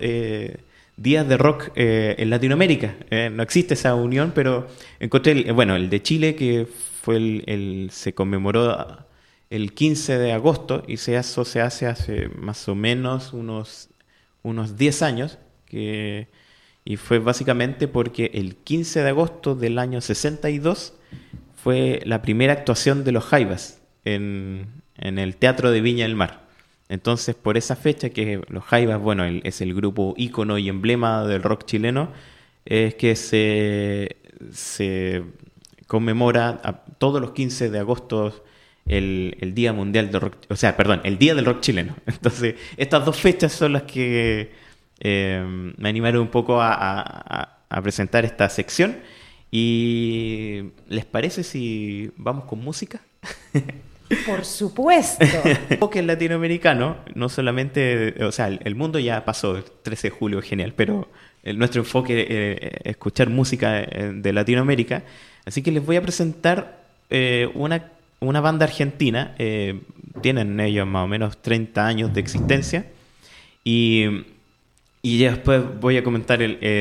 días de rock en Latinoamérica, no existe esa unión, pero encontré, el, bueno, el de Chile, que fue el, se conmemoró el 15 de agosto, y se, eso se hace hace más o menos unos, unos 10 años, que, y fue básicamente porque el 15 de agosto del año 62 fue la primera actuación de los Jaivas en, en el Teatro de Viña del Mar. Entonces, por esa fecha, que los Jaivas, bueno, es el grupo ícono y emblema del rock chileno, es que se, se conmemora todos los 15 de agosto el, Día Mundial del Rock, o sea, perdón, el Día del Rock chileno. Entonces, estas dos fechas son las que eh, me animaron un poco a, a presentar esta sección. ¿Y les parece si vamos con música? Por supuesto. enfoque latinoamericano, no solamente, o sea, el mundo ya pasó, el 13 de julio, genial, pero nuestro enfoque es escuchar música eh, de Latinoamérica. Así que les voy a presentar eh, una, una, banda argentina, eh, tienen ellos más o menos 30 años de existencia, y, y después voy a comentar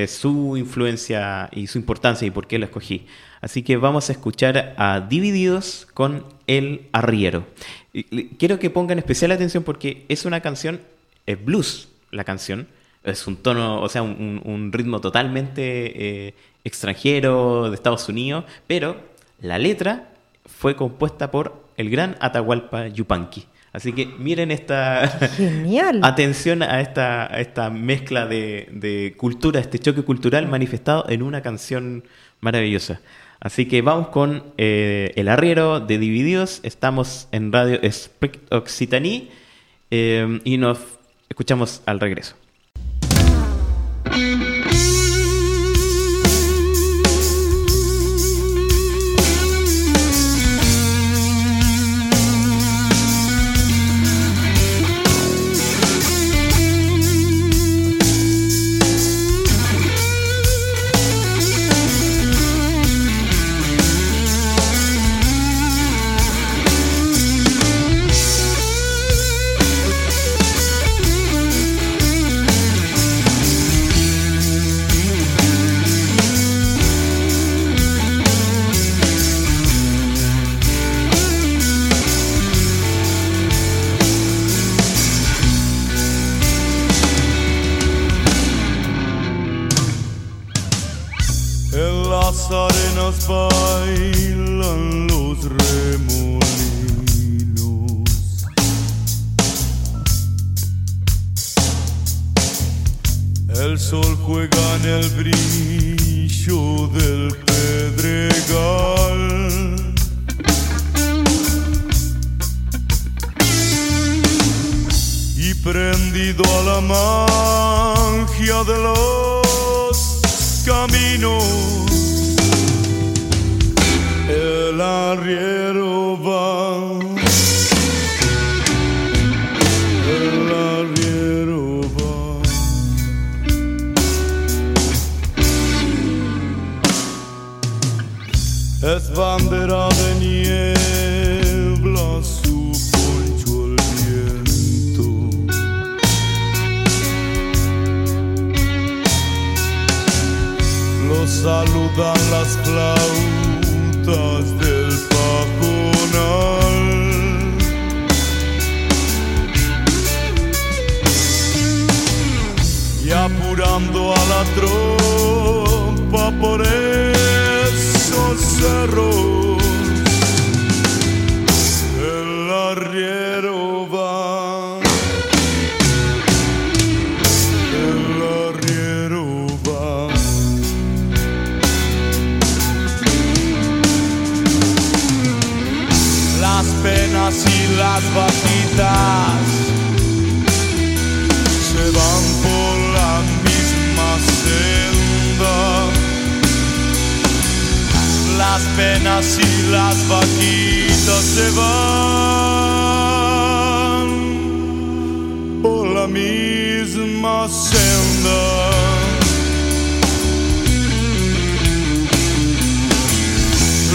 su influencia y su importancia y por qué la escogí. Así que vamos a escuchar a Divididos con El Arriero. Quiero que pongan especial atención porque es una canción, es blues la canción, es un tono, o sea, un, ritmo totalmente eh, extranjero de Estados Unidos, pero la letra fue compuesta por el gran Atahualpa Yupanqui. Así que miren esta Genial. atención a esta, a esta mezcla de, de cultura, este choque cultural manifestado en una canción maravillosa. Así que vamos con eh, El Arriero de Divididos. Estamos en Radio Spect Occitaní eh, y nos escuchamos al regreso. Las arenas bailan los remolinos. El sol juega en el brillo del pedregal. Y prendido a la magia de los caminos, el arriero va. El arriero va. Es bandera de niebla, su poncho el viento. Lo saludan las flautas del pajonal. Y apurando a la tropa por esos cerros, vaquitas se van por la misma senda. Las penas y las vaquitas se van por la misma senda.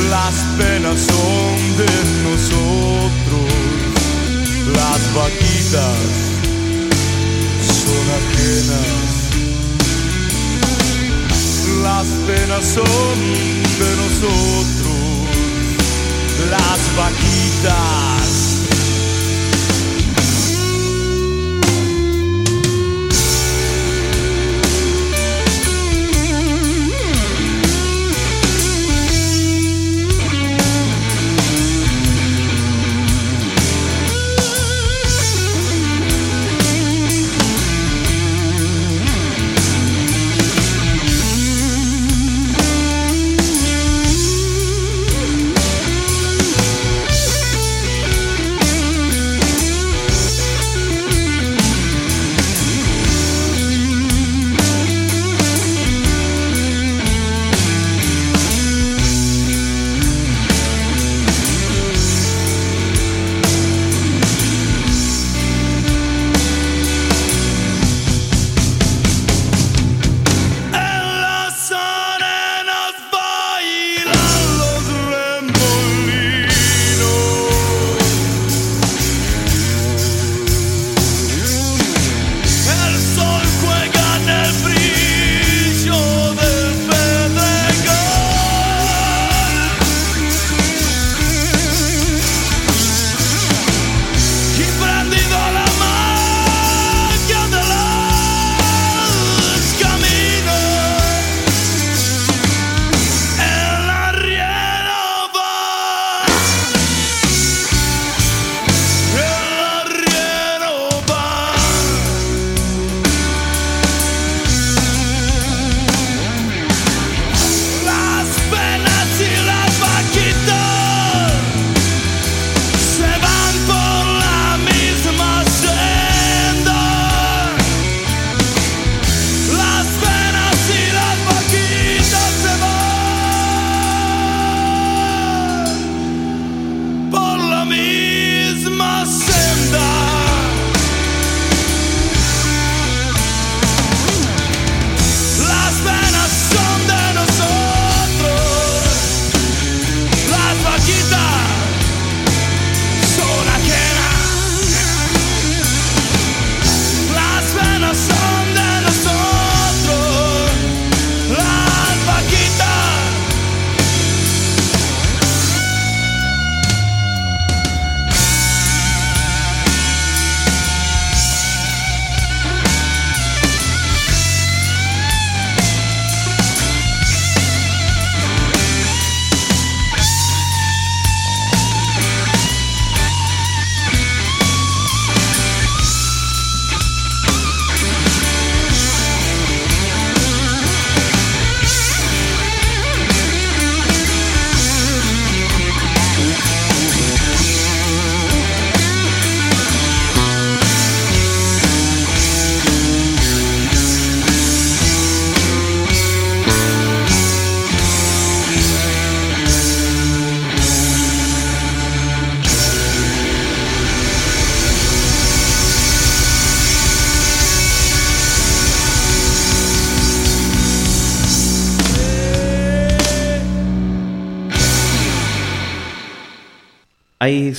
Las penas son de nosotros, vaquitas son ajenas. Las penas son de nosotros, las vaquitas.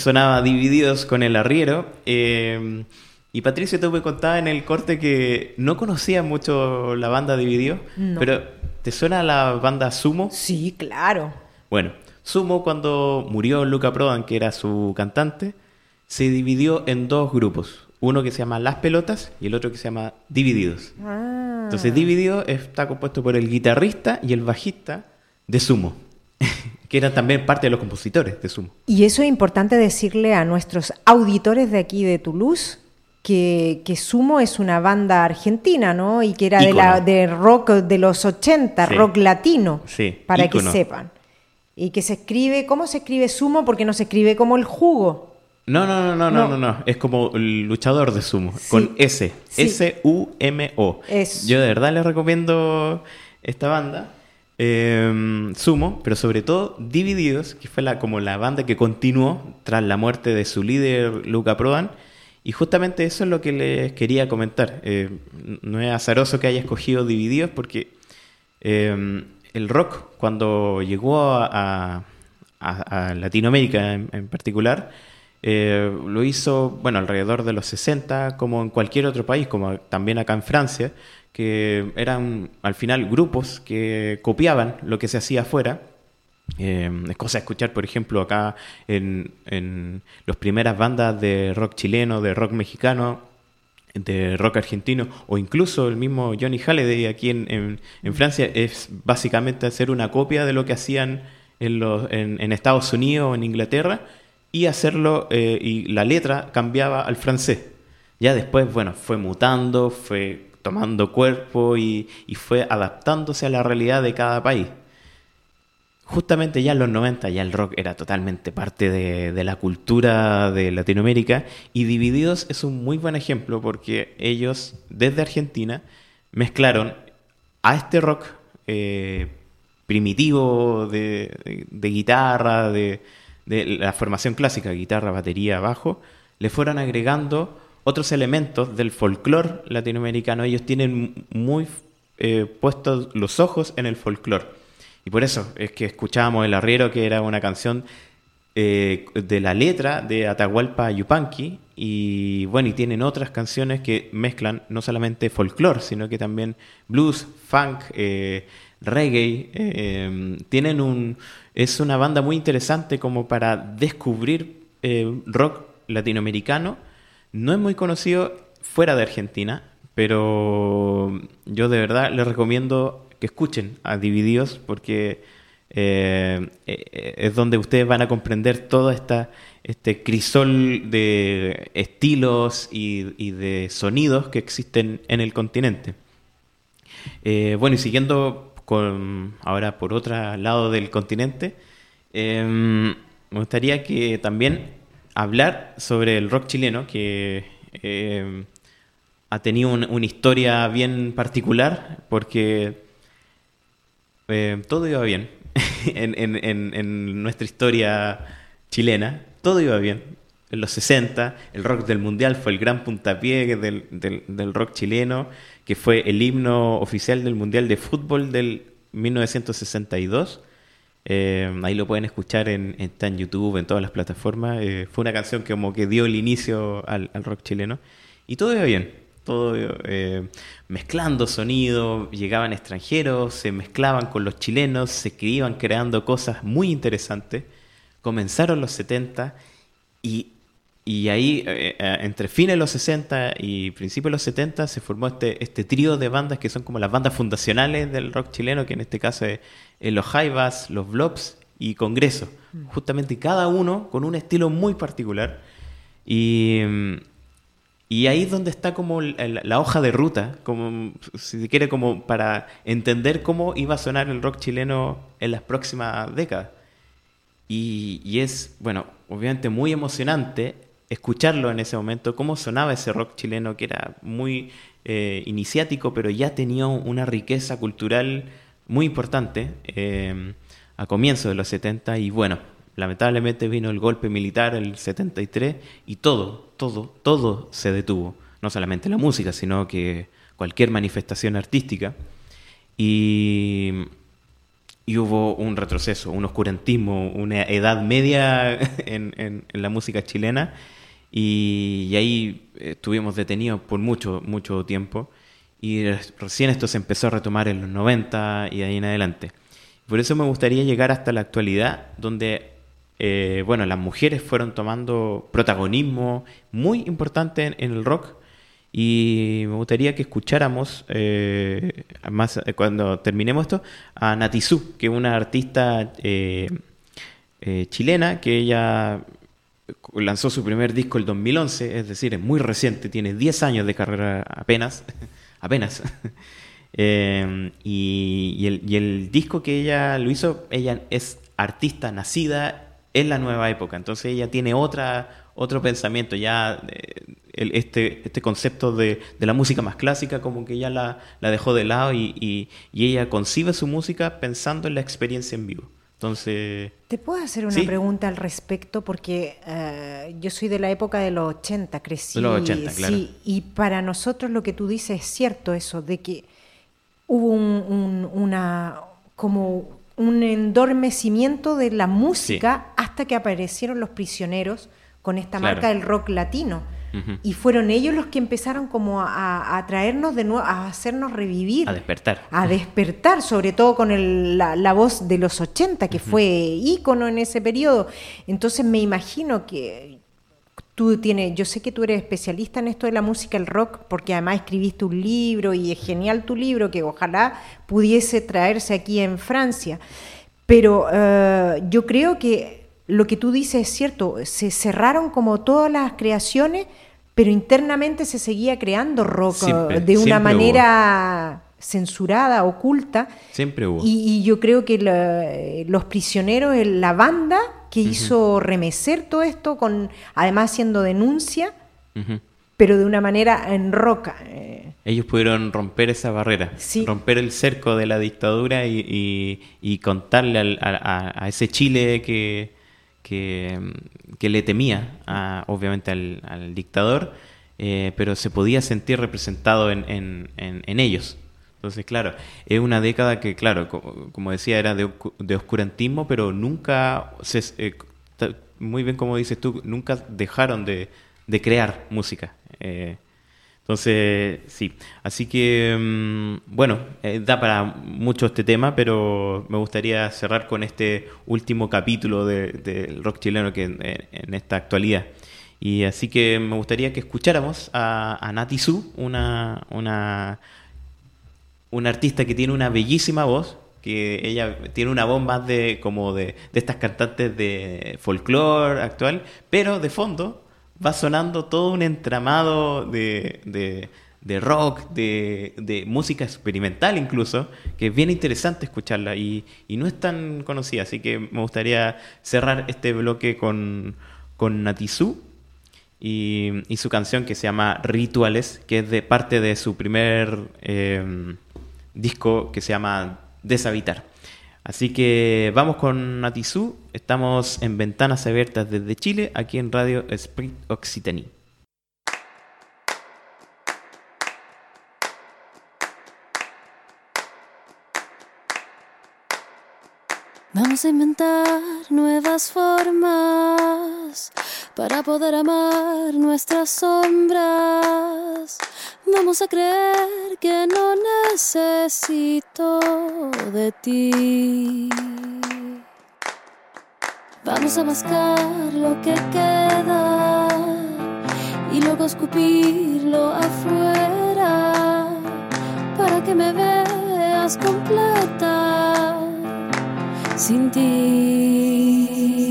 Sonaba Divididos con el arriero. eh, y Patricio, tú me contabas en el corte que no conocía mucho la banda Divididos, No. pero ¿te suena la banda Sumo? Sí, claro. Bueno, Sumo cuando murió Luca Prodan, que era su cantante, se dividió en dos grupos. Uno que se llama Las Pelotas y el otro que se llama Divididos. Ah. Entonces Divididos está compuesto por el guitarrista y el bajista de Sumo, que eran también parte de los compositores de Sumo. Y eso es importante decirle a nuestros auditores de aquí de Toulouse que, que Sumo es una banda argentina, ¿no? Y que era de, la, de rock de los 80, Sí. rock latino, Sí, para que sepan. Y que se escribe, ¿cómo se escribe Sumo? Porque no se escribe como el jugo. No, no, no, no, no, No. no. Es como el luchador de sumo, Sí. con S. Sí. S-U-M-O. Yo de verdad les recomiendo esta banda. Eh, sumo, pero sobre todo Divididos, que fue como la banda que continuó tras la muerte de su líder Luca Prodan. Y justamente eso es lo que les quería comentar. Eh, no es azaroso que haya escogido Divididos porque eh, el rock, cuando llegó a Latinoamérica en, en particular, eh, lo hizo, bueno, alrededor de los 60, como en cualquier otro país, como también acá en Francia, que eran al final grupos que copiaban lo que se hacía afuera. Eh, es cosa de escuchar, por ejemplo, acá en, en las primeras bandas de rock chileno, de rock mexicano, de rock argentino o incluso el mismo Johnny Halliday aquí en, en- Francia es básicamente hacer una copia de lo que hacían en, los, en Estados Unidos o en Inglaterra y hacerlo eh, y la letra cambiaba al francés. Ya después, bueno, fue mutando, fue tomando cuerpo y, fue adaptándose a la realidad de cada país. Justamente ya en los 90 ya el rock era totalmente parte de, la cultura de Latinoamérica y Divididos es un muy buen ejemplo porque ellos desde Argentina mezclaron a este rock eh, primitivo de, de- de guitarra, de, de la formación clásica, guitarra, batería, bajo, le fueron agregando otros elementos del folclore latinoamericano. Ellos tienen muy eh, puestos los ojos en el folclore. Y por eso es que escuchábamos El Arriero, que era una canción eh, de la letra de Atahualpa Yupanqui. Y bueno, y tienen otras canciones que mezclan no solamente folclore, sino que también blues, funk, eh, reggae. eh, tienen un. Es una banda muy interesante como para descubrir rock latinoamericano. No es muy conocido fuera de Argentina, pero yo de verdad les recomiendo que escuchen a Divididos porque eh, eh, es donde ustedes van a comprender todo esta, este crisol de estilos y, y de sonidos que existen en el continente. Eh, bueno, y siguiendo con, ahora por otro lado del continente, me gustaría que también hablar sobre el rock chileno, que eh, ha tenido un- una historia bien particular, porque eh, todo iba bien en, en- en- en nuestra historia chilena, todo iba bien. En los 60, el rock del mundial fue el gran puntapié del, del- del rock chileno, que fue el himno oficial del mundial de fútbol del 1962. Eh, ahí lo pueden escuchar en, en YouTube, en todas las plataformas. Eh, fue una canción que como que dio el inicio al, rock chileno. Y todo iba bien. Todo eh, mezclando sonido, llegaban extranjeros, se mezclaban con los chilenos, se iban creando cosas muy interesantes. Comenzaron los 70 y, y ahí, eh, eh, entre fines de los 60 y principios de los 70, se formó este, este trío de bandas que son como las bandas fundacionales del rock chileno, que en este caso es los Jaivas, los Blobs y Congreso. Justamente cada uno con un estilo muy particular. Y, mm, y ahí es donde está como la, la- la hoja de ruta, como si se quiere, como para entender cómo iba a sonar el rock chileno en las próximas décadas. Y, y es, bueno, obviamente muy emocionante escucharlo en ese momento, cómo sonaba ese rock chileno que era muy eh, iniciático, pero ya tenía una riqueza cultural muy importante eh, a comienzos de los 70 y bueno, lamentablemente vino el golpe militar el 73 y todo, todo, todo se detuvo. No solamente la música, sino que cualquier manifestación artística. Y y hubo un retroceso, un oscurantismo, una edad media en, en- en la música chilena y, ahí eh, estuvimos detenidos por mucho, mucho tiempo y recién esto se empezó a retomar en los 90 y ahí en adelante. Por eso me gustaría llegar hasta la actualidad donde, eh, bueno, las mujeres fueron tomando protagonismo muy importante en, el rock y me gustaría que escucháramos, eh, más eh, cuando terminemos esto, a Natizú, que es una artista chilena que ella lanzó su primer disco el 2011, es decir, es muy reciente, tiene 10 años de carrera apenas, apenas. Eh, y, el, disco que ella lo hizo, ella es artista nacida en la nueva época, entonces ella tiene otra, otro pensamiento, ya eh, este, este concepto de, de la música más clásica como que ya la, la dejó de lado y- y ella concibe su música pensando en la experiencia en vivo. Entonces, ¿Te puedo hacer una Sí. pregunta al respecto? Porque eh, yo soy de la época de los 80, crecí. De los 80, claro. Sí, y para nosotros lo que tú dices es cierto eso, de que hubo un, un- una, como un endormecimiento de la música hasta que aparecieron los prisioneros con esta Claro. marca del rock latino. Y fueron ellos los que empezaron como a, a traernos de nuevo, a hacernos revivir a despertar. a despertar, sobre todo con el- la, la voz de los 80, que fue ícono en ese periodo. Entonces me imagino que tú tienes, yo sé que tú eres especialista en esto de la música, el rock, porque además escribiste un libro y es genial tu libro, que ojalá pudiese traerse aquí en Francia. Pero eh, yo creo que lo que tú dices es cierto, se cerraron como todas las creaciones, pero internamente se seguía creando rock eh, Siempre, de una hubo. manera censurada, oculta. Siempre hubo. Y, y yo creo que la- los prisioneros, el- la banda que hizo remecer todo esto, con además haciendo denuncia, pero de una manera en roca. eh, Ellos pudieron romper esa barrera, Sí. romper el cerco de la dictadura y, y- y contarle al- a ese Chile que, que, le temía, a- obviamente, al, dictador, eh, pero se podía sentir representado en, en- ellos. Entonces, claro, es una década que, claro, co- como decía, era de, de oscurantismo, pero nunca, se, eh, muy bien como dices tú, nunca dejaron de, de crear música. Eh, entonces, sí. Así que, mm, bueno, eh, da para mucho este tema, pero me gustaría cerrar con este último capítulo de- del rock chileno que en, en esta actualidad. Y así que me gustaría que escucháramos a, a Nati Su, una, una, una artista que tiene una bellísima voz, que ella tiene una voz más de como de, de estas cantantes de folclore actual, pero de fondo va sonando todo un entramado de, de- de rock, de, de música experimental incluso, que es bien interesante escucharla y, y no es tan conocida, así que me gustaría cerrar este bloque con, con y, y su canción que se llama Rituales, que es de parte de su primer eh, disco que se llama Deshabitar. Así que vamos con Natizú, estamos en Ventanas Abiertas desde Chile, aquí en Radio Sprit Occitanie. Vamos a inventar nuevas formas para poder amar nuestras sombras. Vamos a creer que no necesito de ti. Vamos a mascar lo que queda y luego escupirlo afuera para que me veas completa sin ti.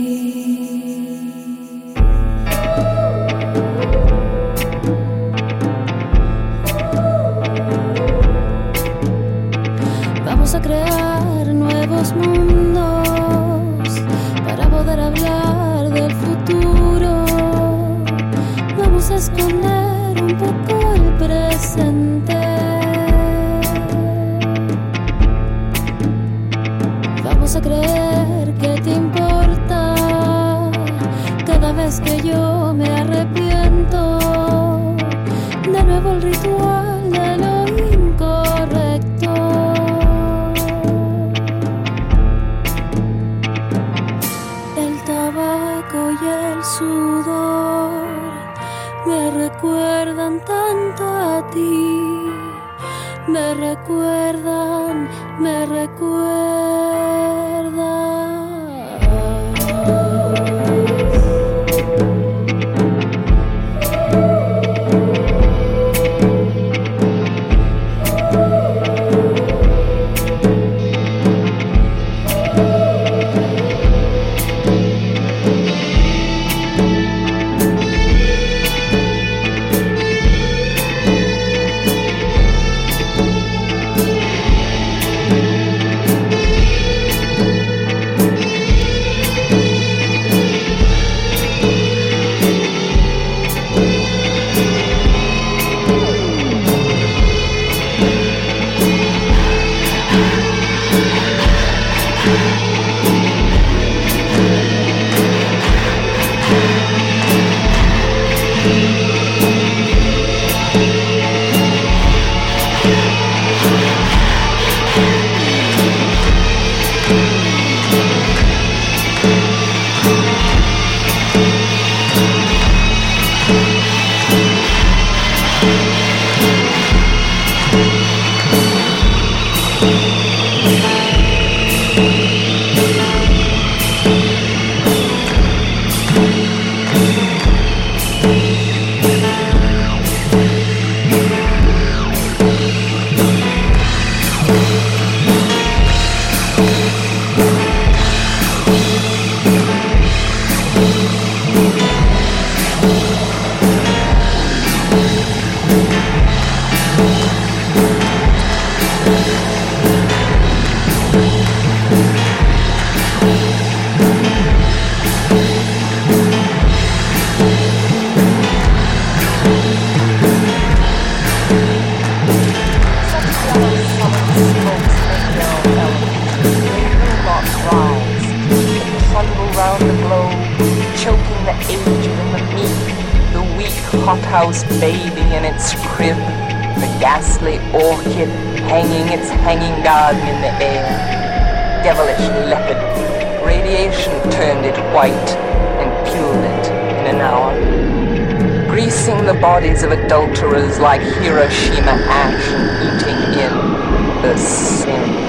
a creer que te importa cada vez que yo me arrepiento? De nuevo el ritual de lo incorrecto. El tabaco y el sudor me recuerdan tanto a ti. Me recuerdan, me recuerdan. prickly orchid hanging its hanging garden in the air. Devilish leopard. Radiation turned it white and peeled it in an hour. Greasing the bodies of adulterers like Hiroshima ash and eating in the sin.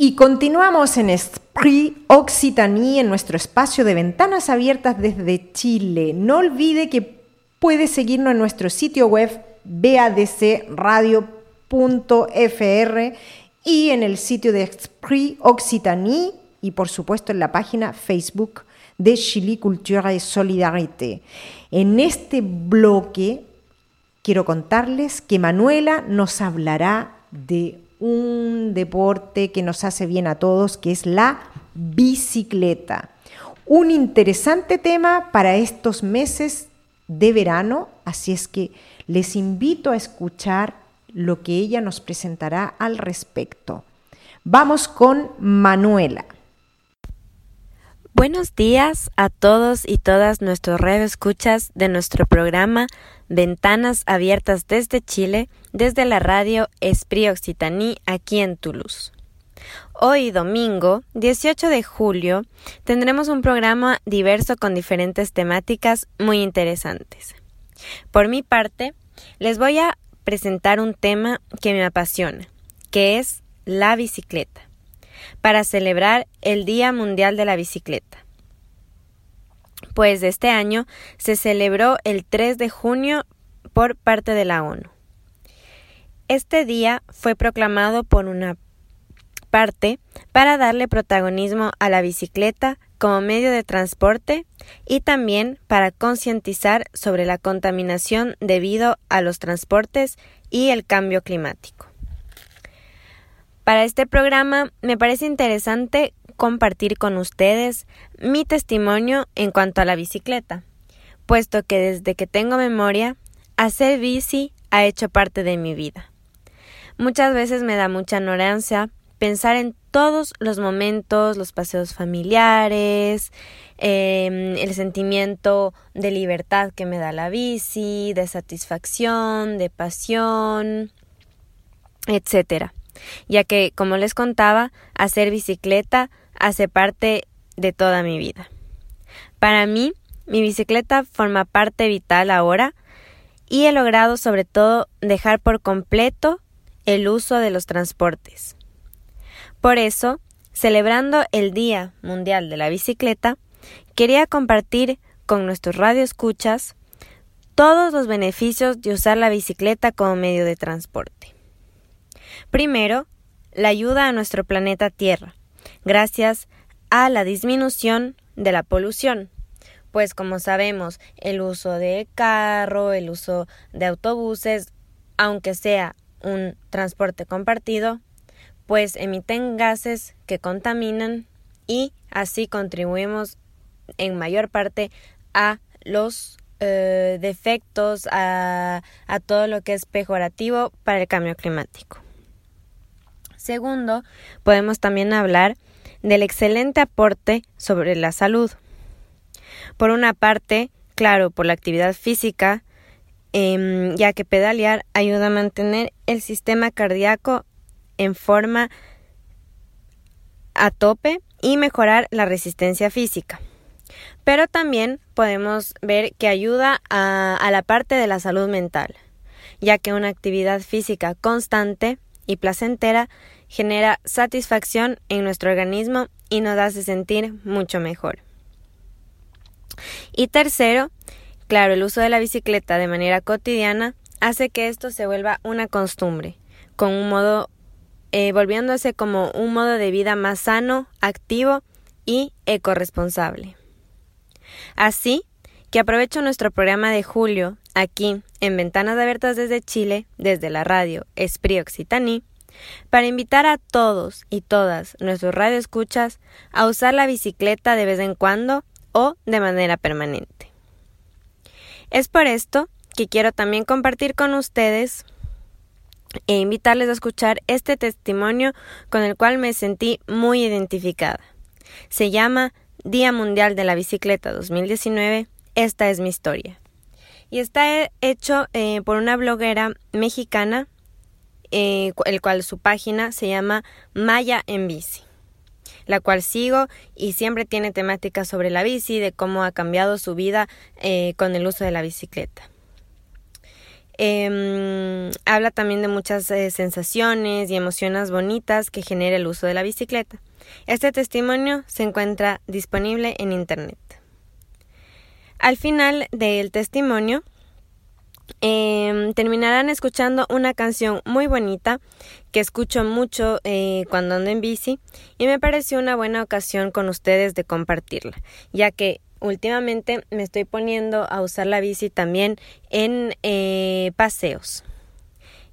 Y continuamos en Esprit Occitanie, en nuestro espacio de ventanas abiertas desde Chile. No olvide que puede seguirnos en nuestro sitio web badcradio.fr y en el sitio de Esprit Occitanie y por supuesto en la página Facebook de Chile Cultura y Solidarité. En este bloque quiero contarles que Manuela nos hablará de un deporte que nos hace bien a todos, que es la bicicleta. Un interesante tema para estos meses de verano, así es que les invito a escuchar lo que ella nos presentará al respecto. Vamos con Manuela. Buenos días a todos y todas nuestros escuchas de nuestro programa Ventanas Abiertas desde Chile, desde la radio Esprit Occitanie aquí en Toulouse. Hoy, domingo 18 de julio, tendremos un programa diverso con diferentes temáticas muy interesantes. Por mi parte, les voy a presentar un tema que me apasiona, que es la bicicleta para celebrar el Día Mundial de la Bicicleta. Pues este año se celebró el 3 de junio por parte de la ONU. Este día fue proclamado por una parte para darle protagonismo a la bicicleta como medio de transporte y también para concientizar sobre la contaminación debido a los transportes y el cambio climático. Para este programa me parece interesante compartir con ustedes mi testimonio en cuanto a la bicicleta, puesto que desde que tengo memoria, hacer bici ha hecho parte de mi vida. Muchas veces me da mucha ignorancia pensar en todos los momentos, los paseos familiares, em, el sentimiento de libertad que me da la bici, de satisfacción, de pasión, etcétera. Ya que, como les contaba, hacer bicicleta hace parte de toda mi vida. Para mí, mi bicicleta forma parte vital ahora y he logrado sobre todo dejar por completo el uso de los transportes. Por eso, celebrando el Día Mundial de la Bicicleta, quería compartir con nuestros radioescuchas todos los beneficios de usar la bicicleta como medio de transporte. Primero, la ayuda a nuestro planeta Tierra, gracias a la disminución de la polución. Pues como sabemos, el uso de carro, el uso de autobuses, aunque sea un transporte compartido, pues emiten gases que contaminan y así contribuimos en mayor parte a los eh, defectos, a, a todo lo que es pejorativo para el cambio climático. Segundo, podemos también hablar del excelente aporte sobre la salud. Por una parte, claro, por la actividad física, em, ya que pedalear ayuda a mantener el sistema cardíaco en forma a tope y mejorar la resistencia física. Pero también podemos ver que ayuda a, a la parte de la salud mental, ya que una actividad física constante y placentera genera satisfacción en nuestro organismo y nos hace sentir mucho mejor. Y tercero, claro, el uso de la bicicleta de manera cotidiana hace que esto se vuelva una costumbre, con un modo eh, volviéndose como un modo de vida más sano, activo y ecoresponsable. Así que aprovecho nuestro programa de julio aquí en Ventanas Abiertas desde Chile, desde la radio Esprit Occitanie, para invitar a todos y todas nuestros radioescuchas a usar la bicicleta de vez en cuando o de manera permanente. Es por esto que quiero también compartir con ustedes e invitarles a escuchar este testimonio con el cual me sentí muy identificada. Se llama Día Mundial de la Bicicleta 2019. Esta es mi historia. Y está hecho eh, por una bloguera mexicana, eh, el cual su página se llama Maya en Bici, la cual sigo y siempre tiene temáticas sobre la bici, de cómo ha cambiado su vida eh, con el uso de la bicicleta. Em, habla también de muchas eh, sensaciones y emociones bonitas que genera el uso de la bicicleta. Este testimonio se encuentra disponible en Internet. Al final del testimonio, em, terminarán escuchando una canción muy bonita que escucho mucho eh, cuando ando en bici y me pareció una buena ocasión con ustedes de compartirla, ya que últimamente me estoy poniendo a usar la bici también en eh, paseos.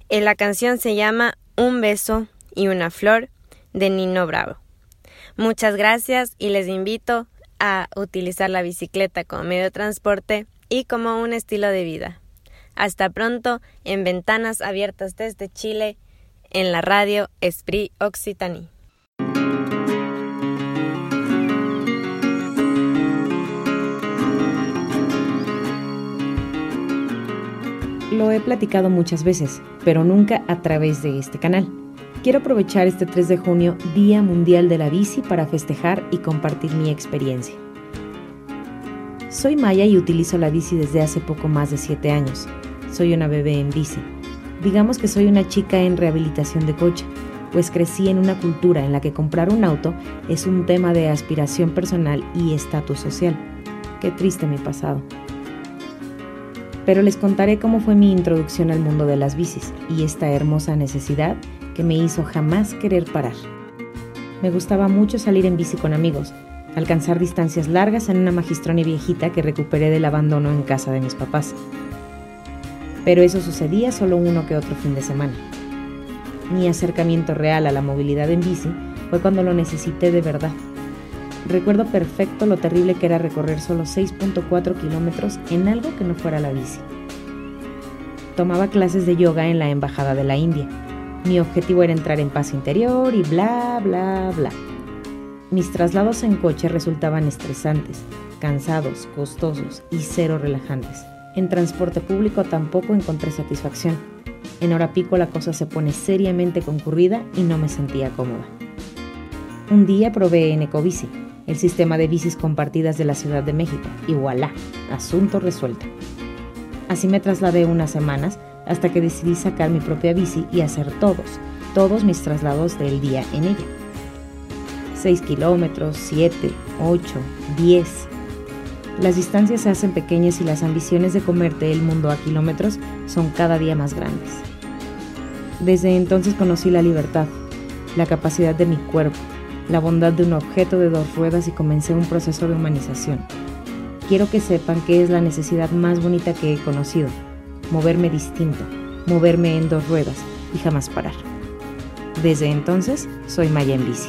Eh, la canción se llama Un beso y una flor de Nino Bravo. Muchas gracias y les invito a utilizar la bicicleta como medio de transporte y como un estilo de vida. Hasta pronto en Ventanas Abiertas desde Chile en la radio Esprit Occitanie. Lo he platicado muchas veces, pero nunca a través de este canal. Quiero aprovechar este 3 de junio, Día Mundial de la Bici, para festejar y compartir mi experiencia. Soy Maya y utilizo la bici desde hace poco más de 7 años. Soy una bebé en bici. Digamos que soy una chica en rehabilitación de coche, pues crecí en una cultura en la que comprar un auto es un tema de aspiración personal y estatus social. Qué triste mi pasado pero les contaré cómo fue mi introducción al mundo de las bicis y esta hermosa necesidad que me hizo jamás querer parar. Me gustaba mucho salir en bici con amigos, alcanzar distancias largas en una magistrone viejita que recuperé del abandono en casa de mis papás. Pero eso sucedía solo uno que otro fin de semana. Mi acercamiento real a la movilidad en bici fue cuando lo necesité de verdad Recuerdo perfecto lo terrible que era recorrer solo 6.4 kilómetros en algo que no fuera la bici. Tomaba clases de yoga en la Embajada de la India. Mi objetivo era entrar en paz interior y bla, bla, bla. Mis traslados en coche resultaban estresantes, cansados, costosos y cero relajantes. En transporte público tampoco encontré satisfacción. En hora pico la cosa se pone seriamente concurrida y no me sentía cómoda. Un día probé en Ecobici, el sistema de bicis compartidas de la Ciudad de México, y voilà, asunto resuelto. Así me trasladé unas semanas hasta que decidí sacar mi propia bici y hacer todos, todos mis traslados del día en ella. 6 kilómetros, 7, 8, 10. Las distancias se hacen pequeñas y las ambiciones de comerte el mundo a kilómetros son cada día más grandes. Desde entonces conocí la libertad, la capacidad de mi cuerpo, la bondad de un objeto de dos ruedas y comencé un proceso de humanización. Quiero que sepan que es la necesidad más bonita que he conocido, moverme distinto, moverme en dos ruedas y jamás parar. Desde entonces soy Maya en bici.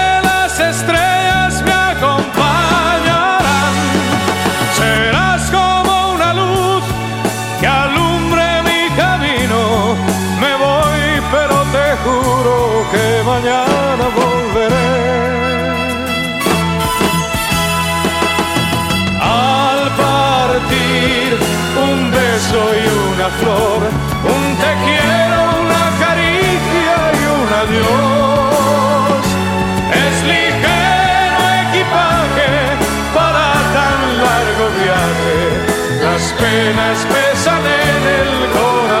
una flor, un te quiero, una caricia y un adiós. Es ligero equipaje para tan largo viaje, las penas pesan en el corazón.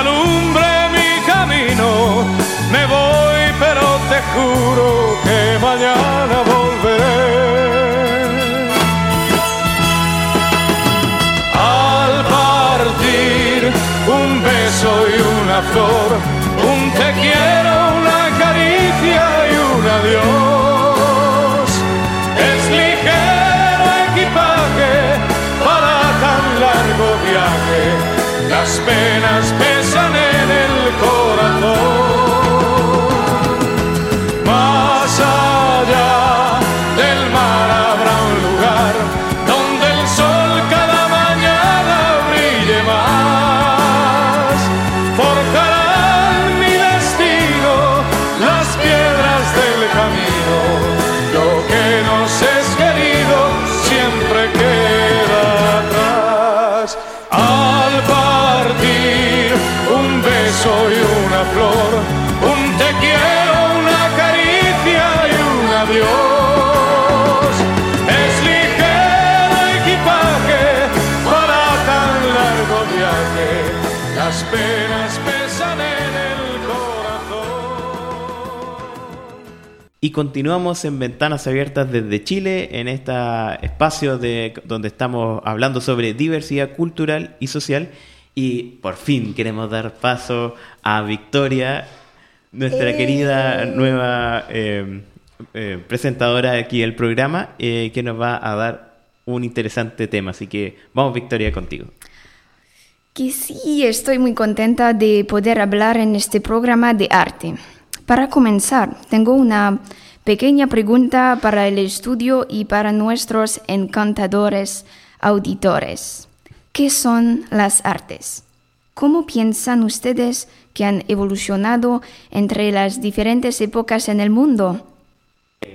alumbre mi camino. Me voy, pero te juro que mañana volveré. Al partir, un beso y una flor, un te quiero, una caricia y un adiós. Es ligero equipaje para tan largo viaje, las penas continuamos en Ventanas Abiertas desde Chile, en este espacio de, donde estamos hablando sobre diversidad cultural y social. Y por fin queremos dar paso a Victoria, nuestra Eh. querida nueva eh, eh, presentadora aquí del programa, que nos va a dar un interesante tema. Así que vamos, Victoria, contigo. Que sí, estoy muy contenta de poder hablar en este programa de arte. Para comenzar, tengo una pequeña pregunta para el estudio y para nuestros encantadores auditores. ¿Qué son las artes? ¿Cómo piensan ustedes que han evolucionado entre las diferentes épocas en el mundo?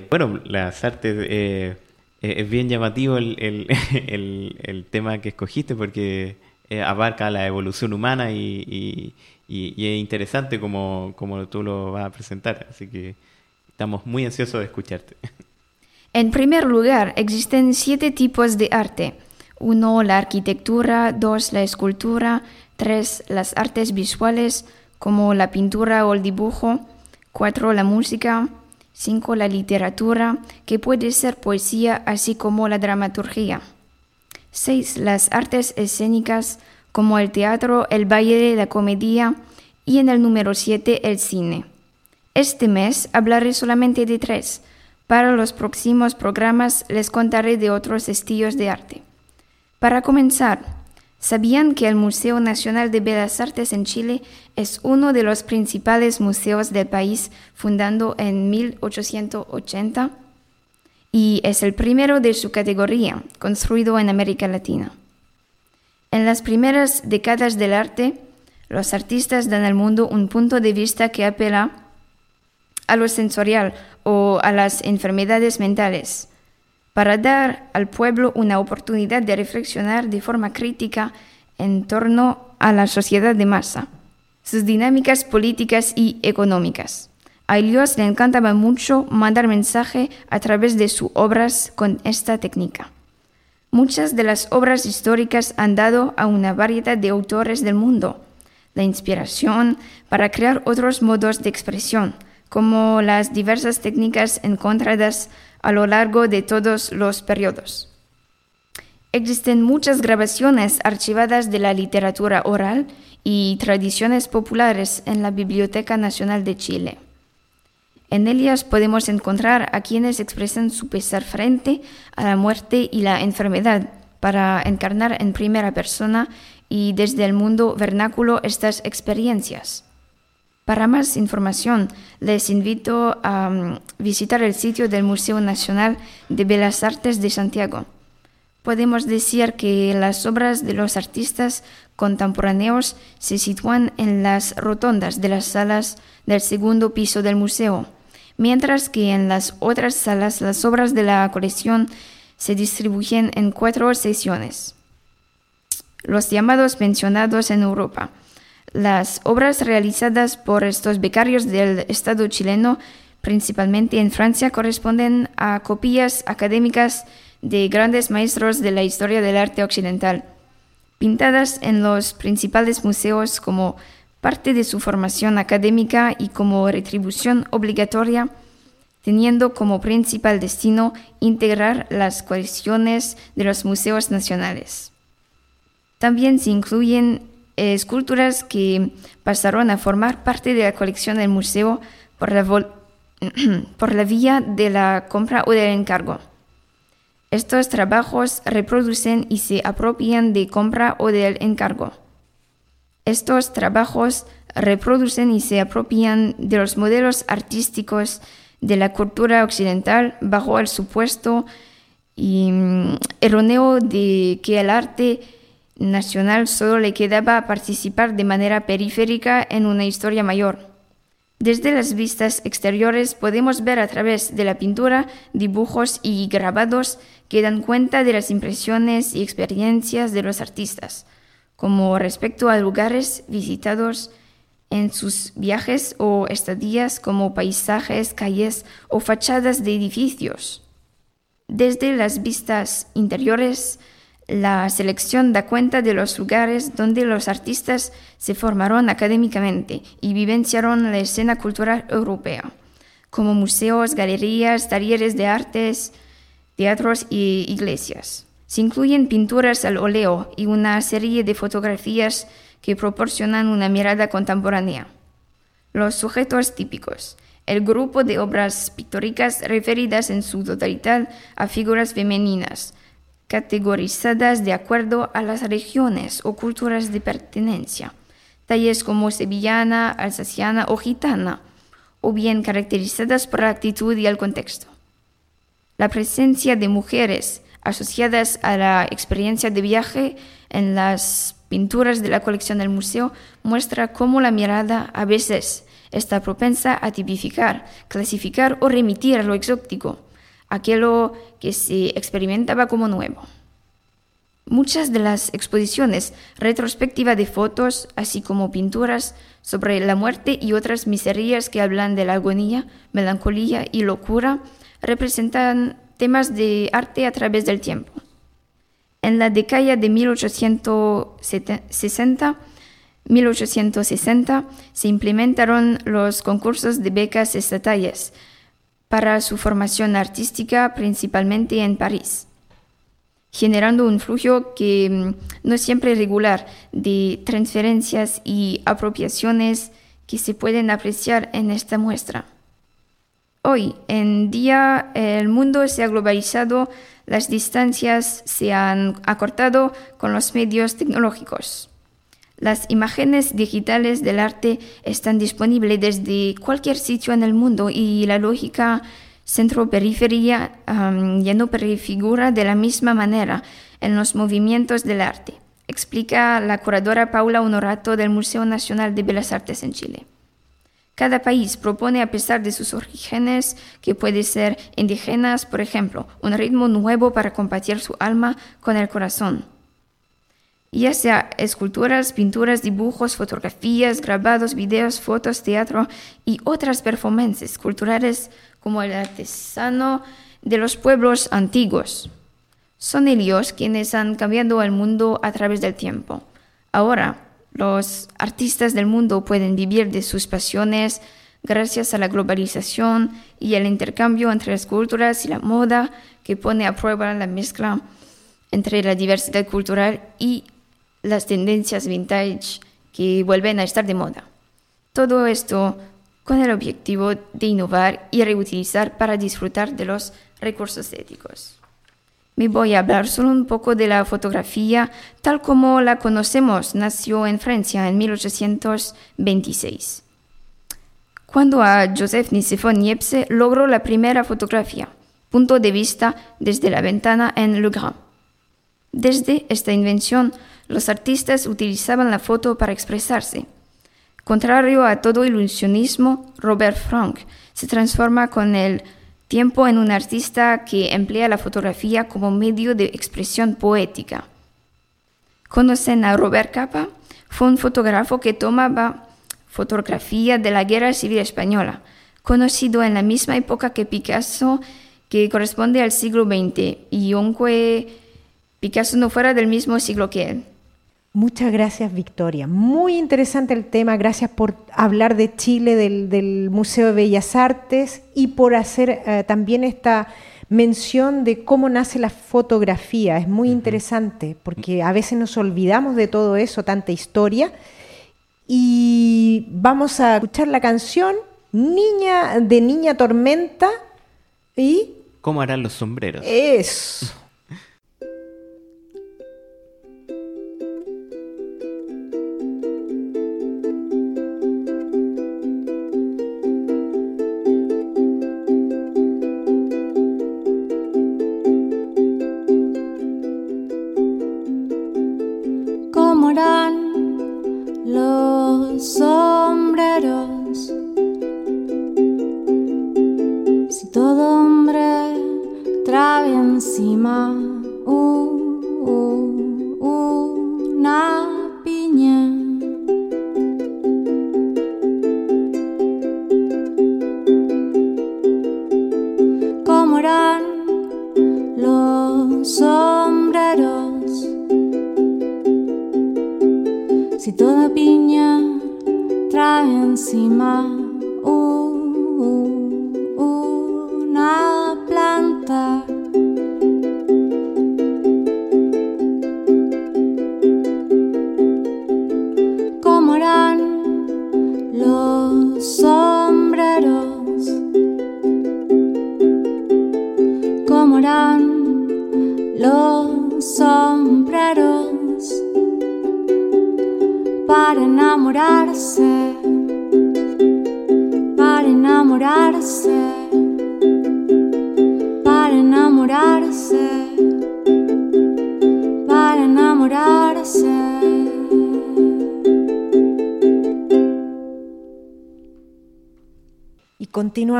Bueno, las artes, eh, eh, es bien llamativo el, el- el- el tema que escogiste porque eh, abarca la evolución humana y- y- y es interesante como, como tú lo vas a presentar, así que estamos muy ansiosos de escucharte. En primer lugar, existen siete tipos de arte. Uno, la arquitectura, dos, la escultura, tres, las artes visuales, como la pintura o el dibujo, cuatro, la música, cinco, la literatura, que puede ser poesía, así como la dramaturgia. Seis, las artes escénicas, como el teatro, el baile, la comedia, y en el número siete, el cine. Este mes hablaré solamente de tres. Para los próximos programas les contaré de otros estilos de arte. Para comenzar, ¿sabían que el Museo Nacional de Bellas Artes en Chile es uno de los principales museos del país, fundado en 1880? Y es el primero de su categoría, construido en América Latina. En las primeras décadas del arte, los artistas dan al mundo un punto de vista que apela a lo sensorial o a las enfermedades mentales, para dar al pueblo una oportunidad de reflexionar de forma crítica en torno a la sociedad de masa, sus dinámicas políticas y económicas. A ellos le encantaba mucho mandar mensaje a través de sus obras con esta técnica. Muchas de las obras históricas han dado a una variedad de autores del mundo la inspiración para crear otros modos de expresión, como las diversas técnicas encontradas a lo largo de todos los periodos. Existen muchas grabaciones archivadas de la literatura oral y tradiciones populares en la Biblioteca Nacional de Chile. En ellas podemos encontrar a quienes expresan su pesar frente a la muerte y la enfermedad para encarnar en primera persona y desde el mundo vernáculo estas experiencias. Para más información, les invito a um, visitar el sitio del Museo Nacional de Bellas Artes de Santiago. Podemos decir que las obras de los artistas contemporáneos se sitúan en las rotondas de las salas del segundo piso del museo, mientras que en las otras salas las obras de la colección se distribuyen en cuatro secciones. Los llamados mencionados en Europa. Las obras realizadas por estos becarios del Estado chileno, principalmente en Francia, corresponden a copias académicas de grandes maestros de la historia del arte occidental, pintadas en los principales museos como parte de su formación académica y como retribución obligatoria, teniendo como principal destino integrar las colecciones de los museos nacionales. También se incluyen esculturas que pasaron a formar parte de la colección del museo por la, por la vía de la compra o del encargo. Estos trabajos reproducen y se apropian de compra o del encargo. Estos trabajos reproducen y se apropian de los modelos artísticos de la cultura occidental bajo el supuesto y, mm, erróneo de que el arte nacional solo le quedaba participar de manera periférica en una historia mayor. Desde las vistas exteriores podemos ver a través de la pintura dibujos y grabados que dan cuenta de las impresiones y experiencias de los artistas, como respecto a lugares visitados en sus viajes o estadías como paisajes, calles o fachadas de edificios. Desde las vistas interiores, la selección da cuenta de los lugares donde los artistas se formaron académicamente y vivenciaron la escena cultural europea, como museos, galerías, talleres de artes, teatros y iglesias. Se incluyen pinturas al óleo y una serie de fotografías que proporcionan una mirada contemporánea. Los sujetos típicos. El grupo de obras pictóricas referidas en su totalidad a figuras femeninas, categorizadas de acuerdo a las regiones o culturas de pertenencia, talles como sevillana, alsaciana o gitana, o bien caracterizadas por la actitud y el contexto. La presencia de mujeres asociadas a la experiencia de viaje en las pinturas de la colección del museo muestra cómo la mirada a veces está propensa a tipificar, clasificar o remitir a lo exótico, aquello que se experimentaba como nuevo. Muchas de las exposiciones retrospectivas de fotos, así como pinturas sobre la muerte y otras miserías que hablan de la agonía, melancolía y locura, representan temas de arte a través del tiempo. En la década de 1860, 1860 se implementaron los concursos de becas estatales para su formación artística, principalmente en París, generando un flujo que mm, no siempre regular de transferencias y apropiaciones que se pueden apreciar en esta muestra. Hoy en día el mundo se ha globalizado, las distancias se han acortado con los medios tecnológicos. Las imágenes digitales del arte están disponibles desde cualquier sitio en el mundo y la lógica centro-periferia ya no prefigura de la misma manera en los movimientos del arte, explica la curadora Paula Honorato del Museo Nacional de Bellas Artes en Chile. Cada país propone, a pesar de sus orígenes, que pueden ser indígenas, por ejemplo, un ritmo nuevo para compartir su alma con el corazón ya sea esculturas, pinturas, dibujos, fotografías, grabados, videos, fotos, teatro y otras performances culturales como el artesano de los pueblos antiguos. Son ellos quienes han cambiado el mundo a través del tiempo. Ahora, los artistas del mundo pueden vivir de sus pasiones gracias a la globalización y el intercambio entre las culturas y la moda que pone a prueba la mezcla entre la diversidad cultural y las tendencias vintage que vuelven a estar de moda. Todo esto con el objetivo de innovar y reutilizar para disfrutar de los recursos éticos. Me voy a hablar solo un poco de la fotografía tal como la conocemos. Nació en Francia en 1826. Cuando a Joseph Nicéphore Niepce logró la primera fotografía, punto de vista desde la ventana en Le Grand. Desde esta invención, los artistas utilizaban la foto para expresarse. Contrario a todo ilusionismo, Robert Frank se transforma con el tiempo en un artista que emplea la fotografía como medio de expresión poética. ¿Conocen a Robert Capa? Fue un fotógrafo que tomaba fotografía de la Guerra Civil Española, conocido en la misma época que Picasso, que corresponde al siglo XX, y aunque Picasso no fuera del mismo siglo que él. Muchas gracias, Victoria. Muy interesante el tema. Gracias por hablar de Chile, del, Museo de Bellas Artes y por hacer eh, también esta mención de cómo nace la fotografía. Es muy interesante porque a veces nos olvidamos de todo eso, tanta historia. Y vamos a escuchar la canción Niña de Niña Tormenta y... ¿Cómo harán los sombreros? Eso.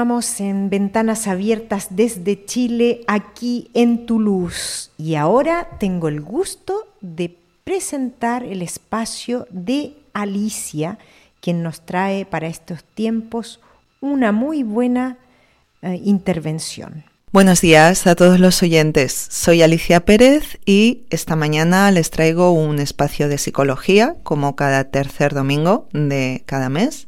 Continuamos en Ventanas Abiertas desde Chile, aquí en Toulouse. Y ahora tengo el gusto de presentar el espacio de Alicia, quien nos trae para estos tiempos una muy buena eh, intervención. Buenos días a todos los oyentes. Soy Alicia Pérez y esta mañana les traigo un espacio de psicología como cada tercer domingo de cada mes.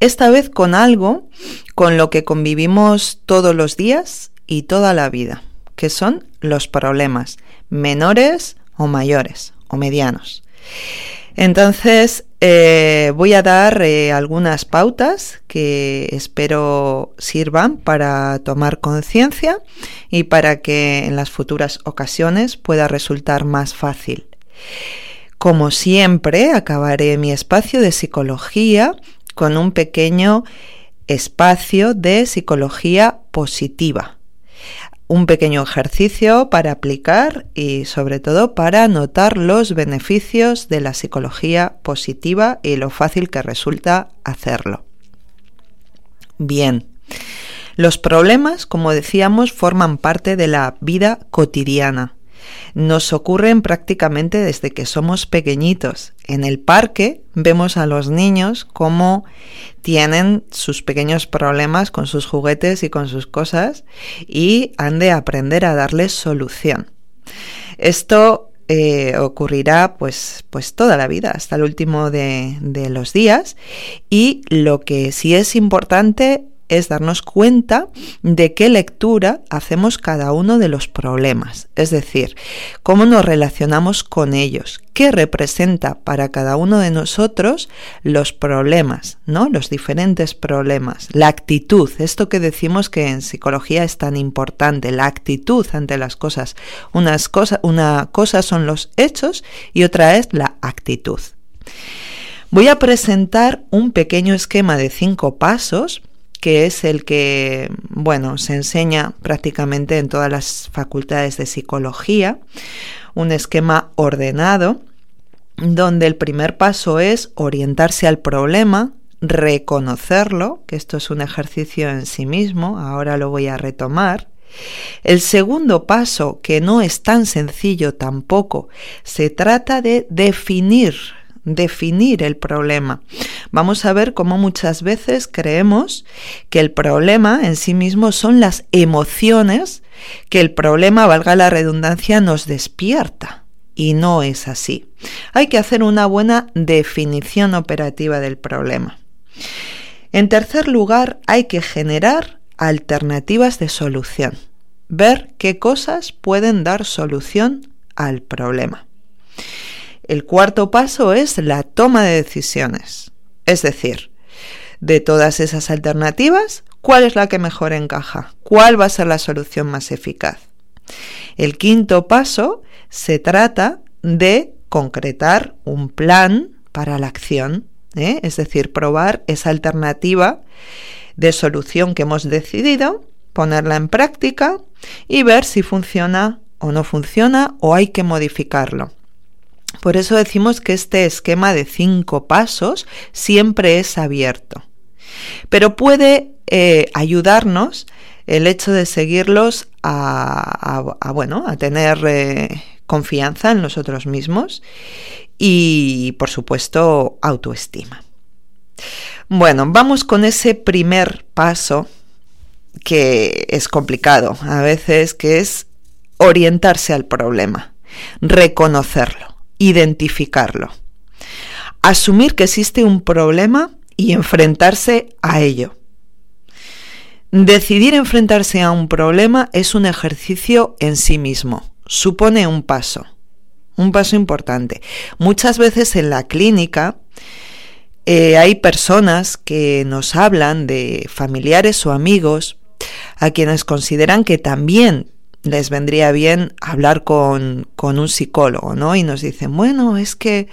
Esta vez con algo con lo que convivimos todos los días y toda la vida, que son los problemas, menores o mayores o medianos. Entonces, eh, voy a dar eh, algunas pautas que espero sirvan para tomar conciencia y para que en las futuras ocasiones pueda resultar más fácil. Como siempre, acabaré mi espacio de psicología con un pequeño espacio de psicología positiva. Un pequeño ejercicio para aplicar y sobre todo para notar los beneficios de la psicología positiva y lo fácil que resulta hacerlo. Bien, los problemas, como decíamos, forman parte de la vida cotidiana nos ocurren prácticamente desde que somos pequeñitos. En el parque vemos a los niños cómo tienen sus pequeños problemas con sus juguetes y con sus cosas y han de aprender a darles solución. Esto eh, ocurrirá pues, pues toda la vida, hasta el último de, de los días. Y lo que sí es importante es darnos cuenta de qué lectura hacemos cada uno de los problemas, es decir, cómo nos relacionamos con ellos, qué representa para cada uno de nosotros los problemas, ¿no? Los diferentes problemas, la actitud, esto que decimos que en psicología es tan importante, la actitud ante las cosas. Unas una cosa son los hechos y otra es la actitud. Voy a presentar un pequeño esquema de cinco pasos que es el que, bueno, se enseña prácticamente en todas las facultades de psicología, un esquema ordenado, donde el primer paso es orientarse al problema, reconocerlo, que esto es un ejercicio en sí mismo, ahora lo voy a retomar. El segundo paso, que no es tan sencillo tampoco, se trata de definir definir el problema. Vamos a ver cómo muchas veces creemos que el problema en sí mismo son las emociones que el problema, valga la redundancia, nos despierta. Y no es así. Hay que hacer una buena definición operativa del problema. En tercer lugar, hay que generar alternativas de solución. Ver qué cosas pueden dar solución al problema. El cuarto paso es la toma de decisiones. Es decir, de todas esas alternativas, ¿cuál es la que mejor encaja? ¿Cuál va a ser la solución más eficaz? El quinto paso se trata de concretar un plan para la acción, ¿eh? es decir, probar esa alternativa de solución que hemos decidido, ponerla en práctica y ver si funciona o no funciona o hay que modificarlo. Por eso decimos que este esquema de cinco pasos siempre es abierto. Pero puede eh, ayudarnos el hecho de seguirlos a, bueno, a tener eh, confianza en nosotros mismos y, por supuesto, autoestima. Bueno, vamos con ese primer paso que es complicado a veces, que es orientarse al problema, reconocerlo identificarlo. Asumir que existe un problema y enfrentarse a ello. Decidir enfrentarse a un problema es un ejercicio en sí mismo, supone un paso, un paso importante. Muchas veces en la clínica eh, hay personas que nos hablan de familiares o amigos a quienes consideran que también les vendría bien hablar con, un psicólogo, ¿no? Y nos dicen, bueno, es que,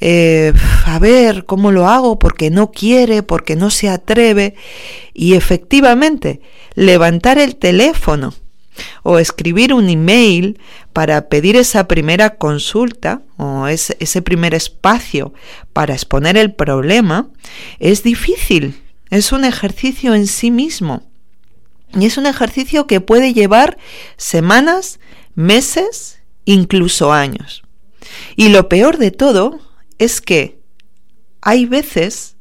eh, a ver, ¿cómo lo hago? Porque no quiere, porque no se atreve. Y efectivamente, levantar el teléfono o escribir un email para pedir esa primera consulta o ese, ese primer espacio para exponer el problema es difícil, es un ejercicio en sí mismo. Y es un ejercicio que puede llevar semanas, meses, incluso años. Y lo peor de todo es que hay veces,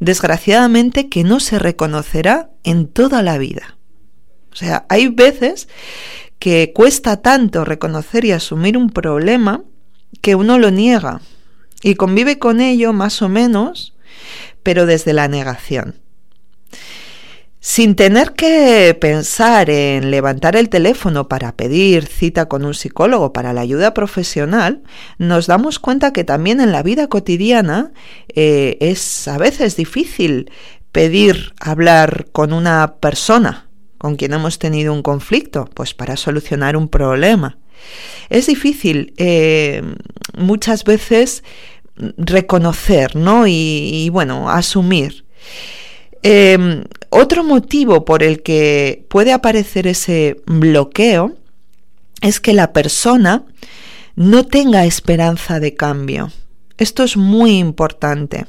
desgraciadamente, que no se reconocerá en toda la vida. O sea, hay veces que cuesta tanto reconocer y asumir un problema que uno lo niega y convive con ello más o menos, pero desde la negación. Sin tener que pensar en levantar el teléfono para pedir cita con un psicólogo para la ayuda profesional, nos damos cuenta que también en la vida cotidiana eh, es a veces difícil pedir hablar con una persona con quien hemos tenido un conflicto, pues para solucionar un problema. Es difícil eh, muchas veces reconocer, ¿no? y bueno, asumir. Em, otro motivo por el que puede aparecer ese bloqueo es que la persona no tenga esperanza de cambio. Esto es muy importante.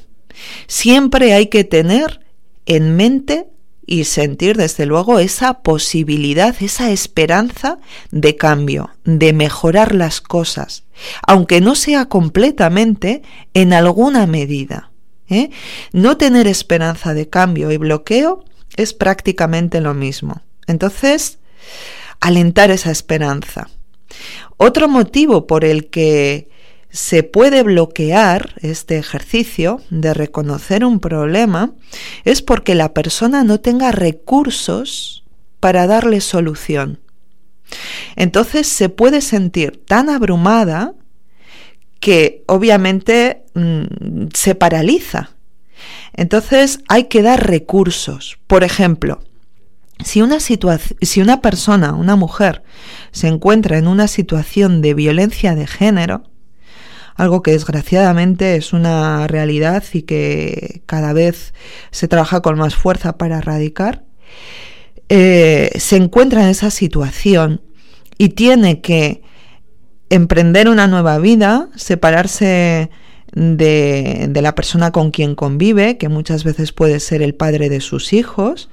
Siempre hay que tener en mente y sentir desde luego esa posibilidad, esa esperanza de cambio, de mejorar las cosas, aunque no sea completamente, en alguna medida. ¿Eh? No tener esperanza de cambio y bloqueo es prácticamente lo mismo. Entonces, alentar esa esperanza. Otro motivo por el que se puede bloquear este ejercicio de reconocer un problema es porque la persona no tenga recursos para darle solución. Entonces se puede sentir tan abrumada que obviamente mm, se paraliza. Entonces hay que dar recursos. Por ejemplo, si una, si una persona, una mujer, se encuentra en una situación de violencia de género, algo que desgraciadamente es una realidad y que cada vez se trabaja con más fuerza para erradicar, eh, se encuentra en esa situación y tiene que emprender una nueva vida, separarse de, de, la persona con quien convive, que muchas veces puede ser el padre de sus hijos,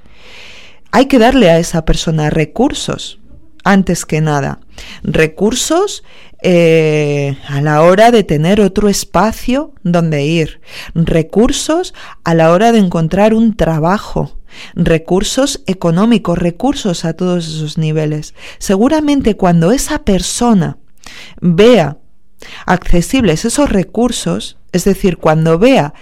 hay que darle a esa persona recursos, antes que nada. Recursos eh, a la hora de tener otro espacio donde ir. Recursos a la hora de encontrar un trabajo recursos económicos, recursos a todos esos niveles. Seguramente cuando esa persona vea accesibles esos recursos, es decir, cuando vea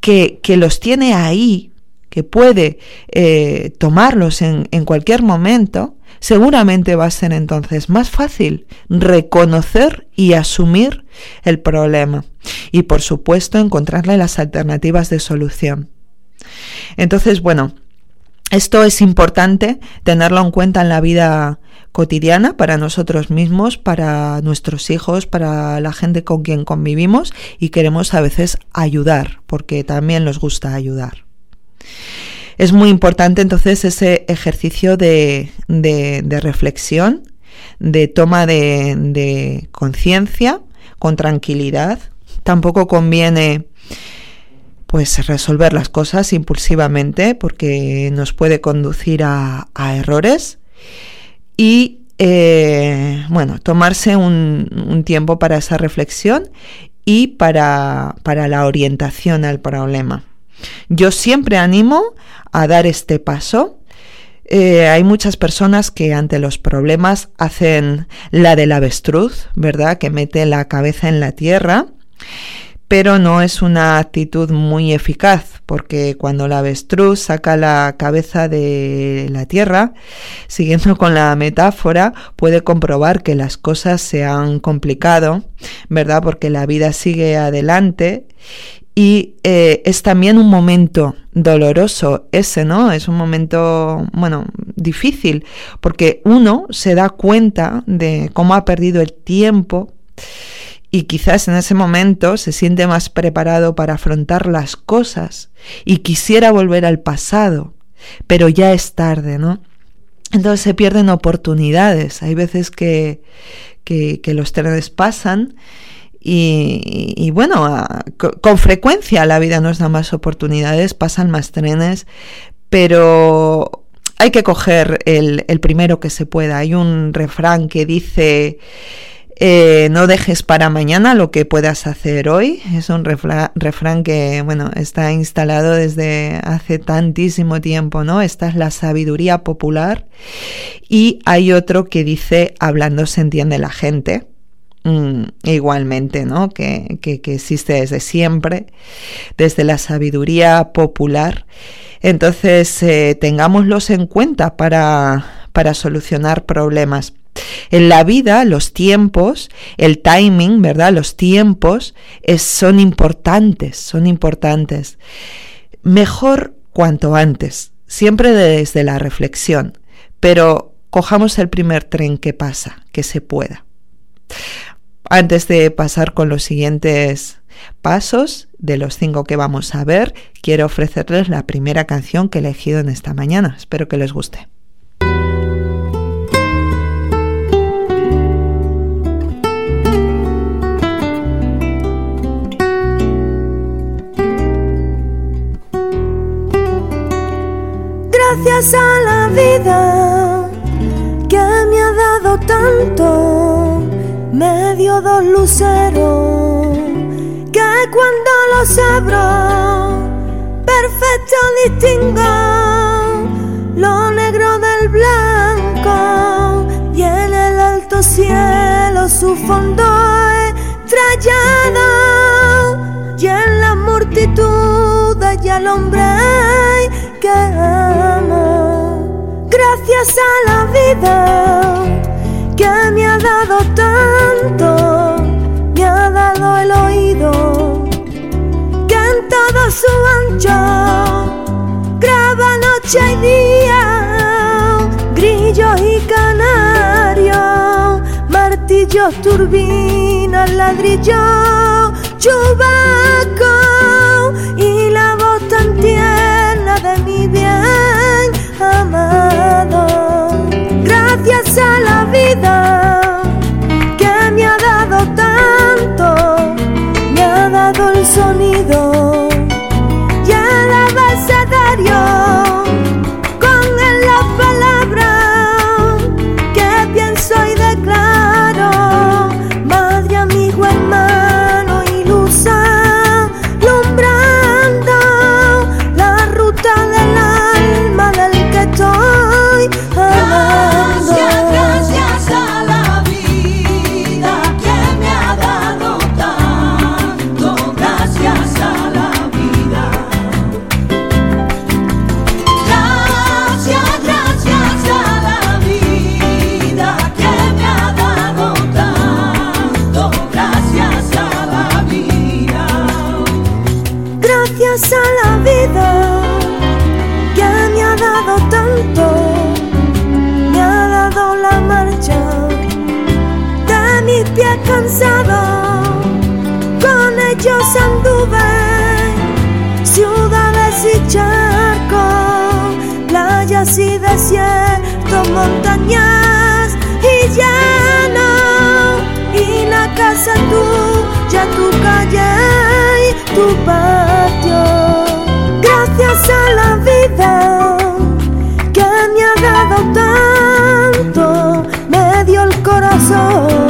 que, los tiene ahí, que puede eh, tomarlos en, en cualquier momento, seguramente va a ser entonces más fácil reconocer y asumir el problema y por supuesto encontrarle las alternativas de solución. Entonces, bueno, esto es importante tenerlo en cuenta en la vida cotidiana para nosotros mismos, para nuestros hijos, para la gente con quien convivimos y queremos a veces ayudar, porque también nos gusta ayudar. Es muy importante entonces ese ejercicio de, reflexión, de toma de, de conciencia, con tranquilidad. Tampoco conviene pues resolver las cosas impulsivamente porque nos puede conducir a, errores y eh, bueno, tomarse un, tiempo para esa reflexión y para, para la orientación al problema. Yo siempre animo a dar este paso. Eh, hay muchas personas que ante los problemas hacen la del avestruz, ¿verdad? Que mete la cabeza en la tierra pero no es una actitud muy eficaz, porque cuando la avestruz saca la cabeza de la tierra, siguiendo con la metáfora, puede comprobar que las cosas se han complicado, ¿verdad? Porque la vida sigue adelante y eh, es también un momento doloroso ese, ¿no? Es un momento, bueno, difícil, porque uno se da cuenta de cómo ha perdido el tiempo y quizás en ese momento se siente más preparado para afrontar las cosas y quisiera volver al pasado, pero ya es tarde, ¿no? Entonces se pierden oportunidades. Hay veces que, que, los trenes pasan y, bueno, con frecuencia la vida nos da más oportunidades, pasan más trenes, pero hay que coger el, el primero que se pueda. Hay un refrán que dice eh, no dejes para mañana lo que puedas hacer hoy. Es un refrán que, bueno, está instalado desde hace tantísimo tiempo, ¿no? Esta es la sabiduría popular. Y hay otro que dice, hablando se entiende la gente. Mm, igualmente, ¿no? Que, que, existe desde siempre, desde la sabiduría popular. Entonces, eh, tengámoslos en cuenta para, para solucionar problemas. En la vida, los tiempos, el timing, ¿verdad? Los tiempos son importantes, son importantes. Mejor cuanto antes, siempre desde la reflexión, pero cojamos el primer tren que pasa, que se pueda. Antes de pasar con los siguientes pasos de los cinco que vamos a ver, quiero ofrecerles la primera canción que he elegido en esta mañana. Espero que les guste. Gracias a la vida que me ha dado tanto, me dio dos luceros que cuando los abro, perfecto distingo lo negro del blanco y en el alto cielo su fondo estrellado y en la multitud hay al hombre que. Gracias a la vida que me ha dado tanto, me ha dado el oído que en todo su ancho graba noche y día, grillo y canario, martillos, turbinas, ladrillo, chubaco vida casa tuya, tu calle y tu patio. Gracias a la vida que me ha dado tanto, me dio el corazón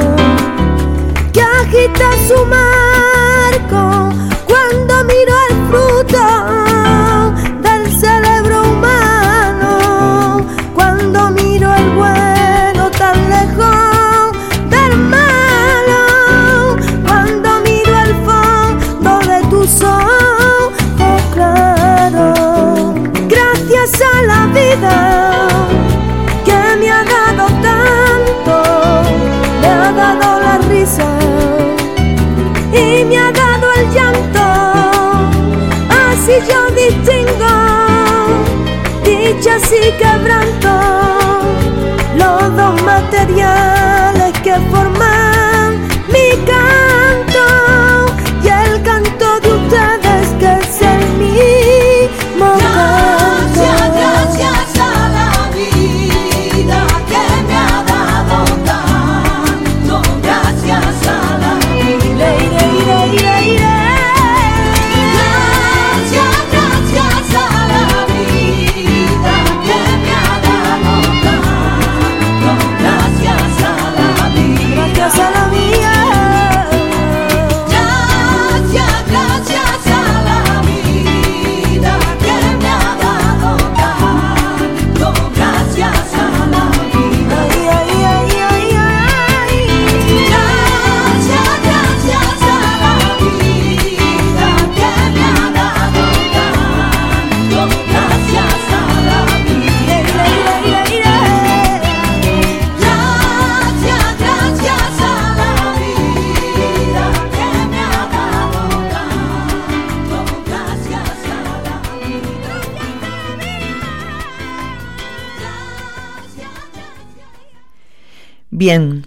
dichas y Bien,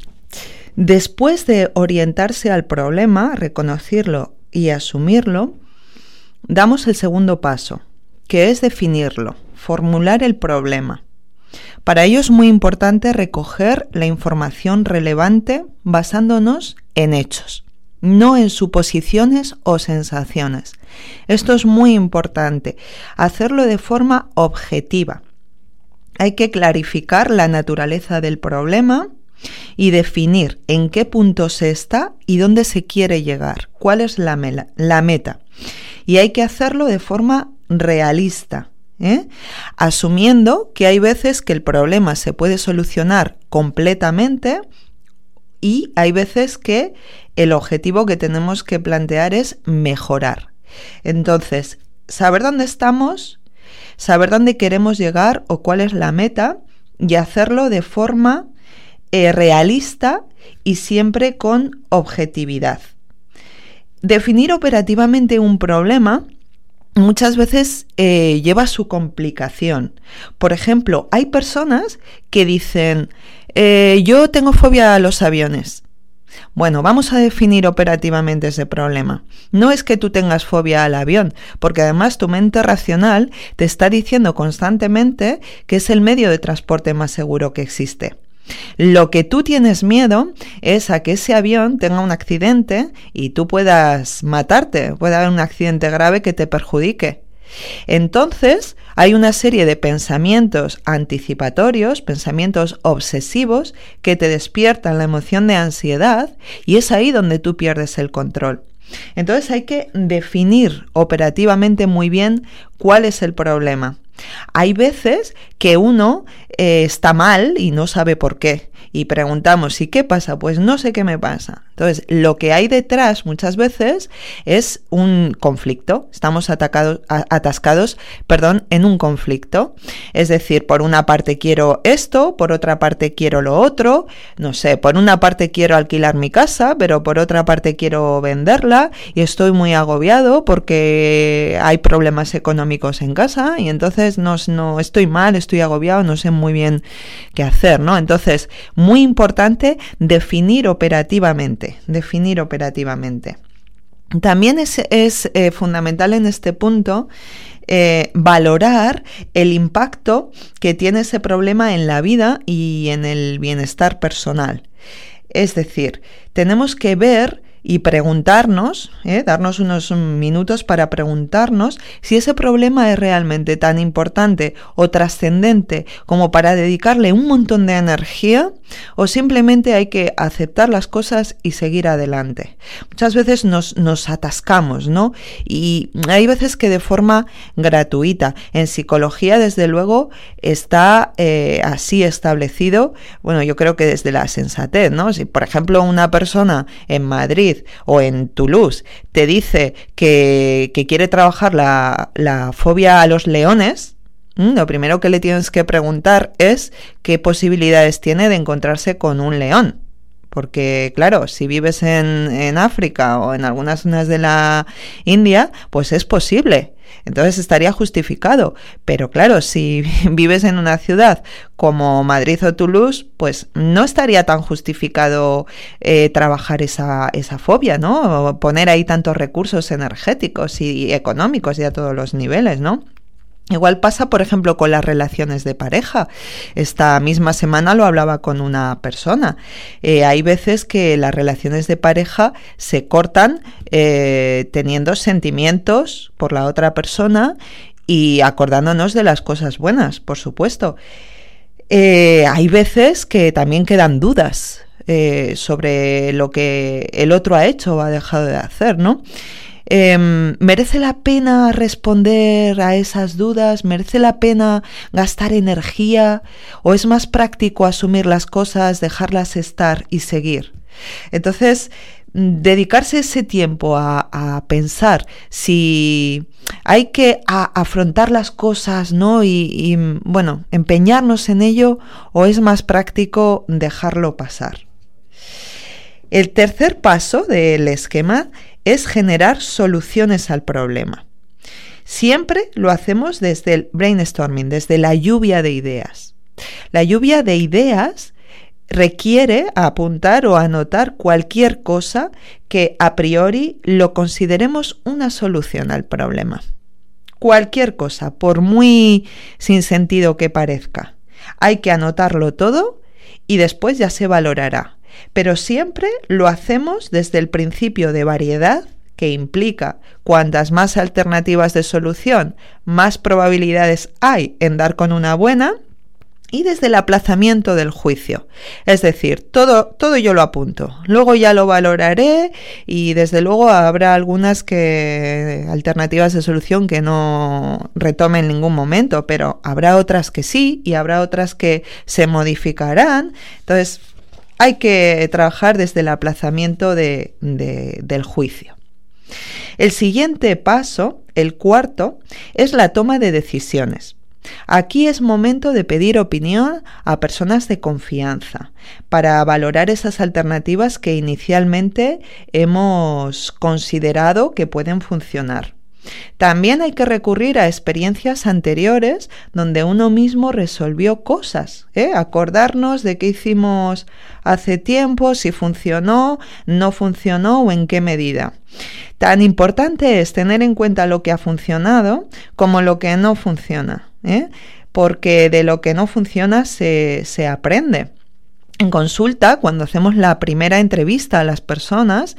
después de orientarse al problema, reconocerlo y asumirlo, damos el segundo paso, que es definirlo, formular el problema. Para ello es muy importante recoger la información relevante basándonos en hechos, no en suposiciones o sensaciones. Esto es muy importante, hacerlo de forma objetiva. Hay que clarificar la naturaleza del problema y definir en qué punto se está y dónde se quiere llegar, cuál es la, meta. Y hay que hacerlo de forma realista, ¿eh? asumiendo que hay veces que el problema se puede solucionar completamente y hay veces que el objetivo que tenemos que plantear es mejorar. Entonces, saber dónde estamos, saber dónde queremos llegar o cuál es la meta y hacerlo de forma eh, realista y siempre con objetividad. Definir operativamente un problema muchas veces eh, lleva su complicación. Por ejemplo, hay personas que dicen, eh, yo tengo fobia a los aviones. Bueno, vamos a definir operativamente ese problema. No es que tú tengas fobia al avión, porque además tu mente racional te está diciendo constantemente que es el medio de transporte más seguro que existe. Lo que tú tienes miedo es a que ese avión tenga un accidente y tú puedas matarte, pueda haber un accidente grave que te perjudique. Entonces, hay una serie de pensamientos anticipatorios, pensamientos obsesivos, que te despiertan la emoción de ansiedad y es ahí donde tú pierdes el control. Entonces hay que definir operativamente muy bien cuál es el problema. Hay veces que uno eh, está mal y no sabe por qué. Y preguntamos, ¿y qué pasa? Pues no sé qué me pasa. Entonces, lo que hay detrás muchas veces es un conflicto. Estamos atacados, atascados perdón, en un conflicto. Es decir, por una parte quiero esto, por otra parte quiero lo otro. No sé, por una parte quiero alquilar mi casa, pero por otra parte quiero venderla y estoy muy agobiado porque hay problemas económicos en casa y entonces no, no estoy mal, estoy agobiado, no sé muy bien qué hacer, ¿no? Entonces, muy importante definir operativamente, definir operativamente. También es, es, eh, fundamental en este punto eh, valorar el impacto que tiene ese problema en la vida y en el bienestar personal. Es decir, tenemos que ver y preguntarnos, ¿eh? darnos unos minutos para preguntarnos si ese problema es realmente tan importante o trascendente como para dedicarle un montón de energía o simplemente hay que aceptar las cosas y seguir adelante. Muchas veces nos, nos atascamos, ¿no? Y hay veces que de forma gratuita. En psicología, desde luego, está eh, así establecido, bueno, yo creo que desde la sensatez, ¿no? Si, por ejemplo, una persona en Madrid o en Toulouse te dice que, quiere trabajar la, la fobia a los leones, lo primero que le tienes que preguntar es qué posibilidades tiene de encontrarse con un león. Porque, claro, si vives en, en, África o en algunas zonas de la India, pues es posible. entonces estaría justificado. Pero claro, si vives en una ciudad como Madrid o Toulouse, pues no estaría tan justificado eh, trabajar esa, esa fobia, ¿no? O poner ahí tantos recursos energéticos y económicos y a todos los niveles, ¿no? Igual pasa, por ejemplo, con las relaciones de pareja. Esta misma semana lo hablaba con una persona. Eh, hay veces que las relaciones de pareja se cortan eh, teniendo sentimientos por la otra persona y acordándonos de las cosas buenas, por supuesto. Eh, hay veces que también quedan dudas sobre lo que el otro ha hecho o ha dejado de hacer, ¿no? Em, ¿Merece la pena responder a esas dudas? ¿Merece la pena gastar energía? ¿O es más práctico asumir las cosas, dejarlas estar y seguir? Entonces, mm, dedicarse ese tiempo a, pensar si hay que afrontar las cosas, ¿no? y, bueno, empeñarnos en ello o es más práctico dejarlo pasar. El tercer paso del esquema es generar soluciones al problema. Siempre lo hacemos desde el brainstorming, desde la lluvia de ideas. La lluvia de ideas requiere apuntar o anotar cualquier cosa que a priori lo consideremos una solución al problema. Cualquier cosa, por muy sin sentido que parezca. Hay que anotarlo todo y después ya se valorará pero siempre lo hacemos desde el principio de variedad que implica cuantas más alternativas de solución, más probabilidades hay en dar con una buena, y desde el aplazamiento del juicio. Es decir, todo, todo yo lo apunto. Luego ya lo valoraré y desde luego habrá algunas que alternativas de solución que no retome en ningún momento, pero habrá otras que sí y habrá otras que se modificarán. Entonces, hay que trabajar desde el aplazamiento de, del juicio. El siguiente paso, el cuarto, es la toma de decisiones. Aquí es momento de pedir opinión a personas de confianza para valorar esas alternativas que inicialmente hemos considerado que pueden funcionar. También hay que recurrir a experiencias anteriores donde uno mismo resolvió cosas, ¿eh? acordarnos de qué hicimos hace tiempo, si funcionó, no funcionó o en qué medida. Tan importante es tener en cuenta lo que ha funcionado como lo que no funciona, ¿eh? porque de lo que no funciona se, se aprende. En consulta, cuando hacemos la primera entrevista a las personas,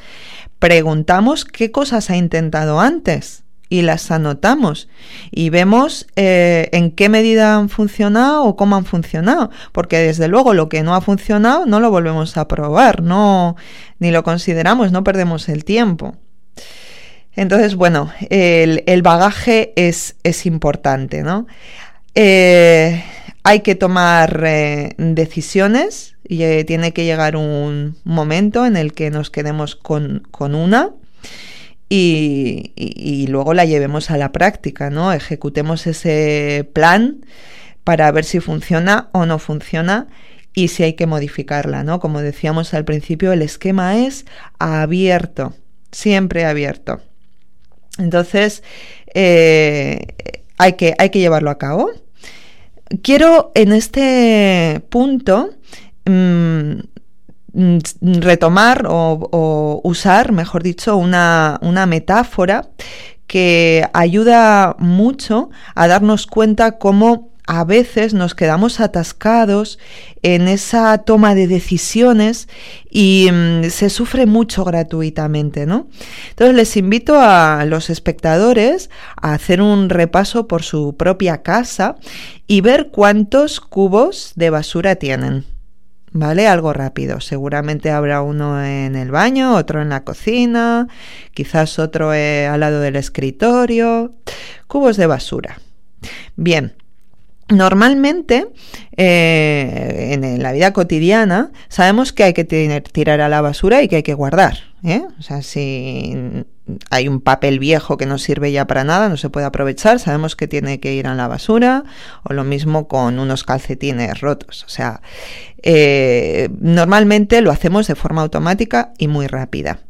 preguntamos qué cosas ha intentado antes y las anotamos y vemos eh, en qué medida han funcionado o cómo han funcionado, porque desde luego lo que no ha funcionado no lo volvemos a probar, no ni lo consideramos, no perdemos el tiempo. Entonces, bueno, el, bagaje es, es, importante, ¿no? Eh, hay que tomar eh, decisiones y tiene que llegar un momento en el que nos quedemos con, con una y, luego la llevemos a la práctica, ¿no? Ejecutemos ese plan para ver si funciona o no funciona y si hay que modificarla, ¿no? Como decíamos al principio, el esquema es abierto, siempre abierto. Entonces, eh, hay, que, hay que llevarlo a cabo. Quiero en este punto mm, retomar o, usar, mejor dicho, una, una metáfora que ayuda mucho a darnos cuenta cómo a veces nos quedamos atascados en esa toma de decisiones y mm, se sufre mucho gratuitamente, ¿no? Entonces les invito a los espectadores a hacer un repaso por su propia casa y ver cuántos cubos de basura tienen. ¿Vale? Algo rápido. Seguramente habrá uno en el baño, otro en la cocina, quizás otro eh, al lado del escritorio. Cubos de basura. Bien. Normalmente, eh, en, la vida cotidiana, sabemos que hay que tirar a la basura y que hay que guardar. ¿eh? O sea, si hay un papel viejo que no sirve ya para nada, no se puede aprovechar, sabemos que tiene que ir a la basura, o lo mismo con unos calcetines rotos. O sea, eh, normalmente lo hacemos de forma automática y muy rápida.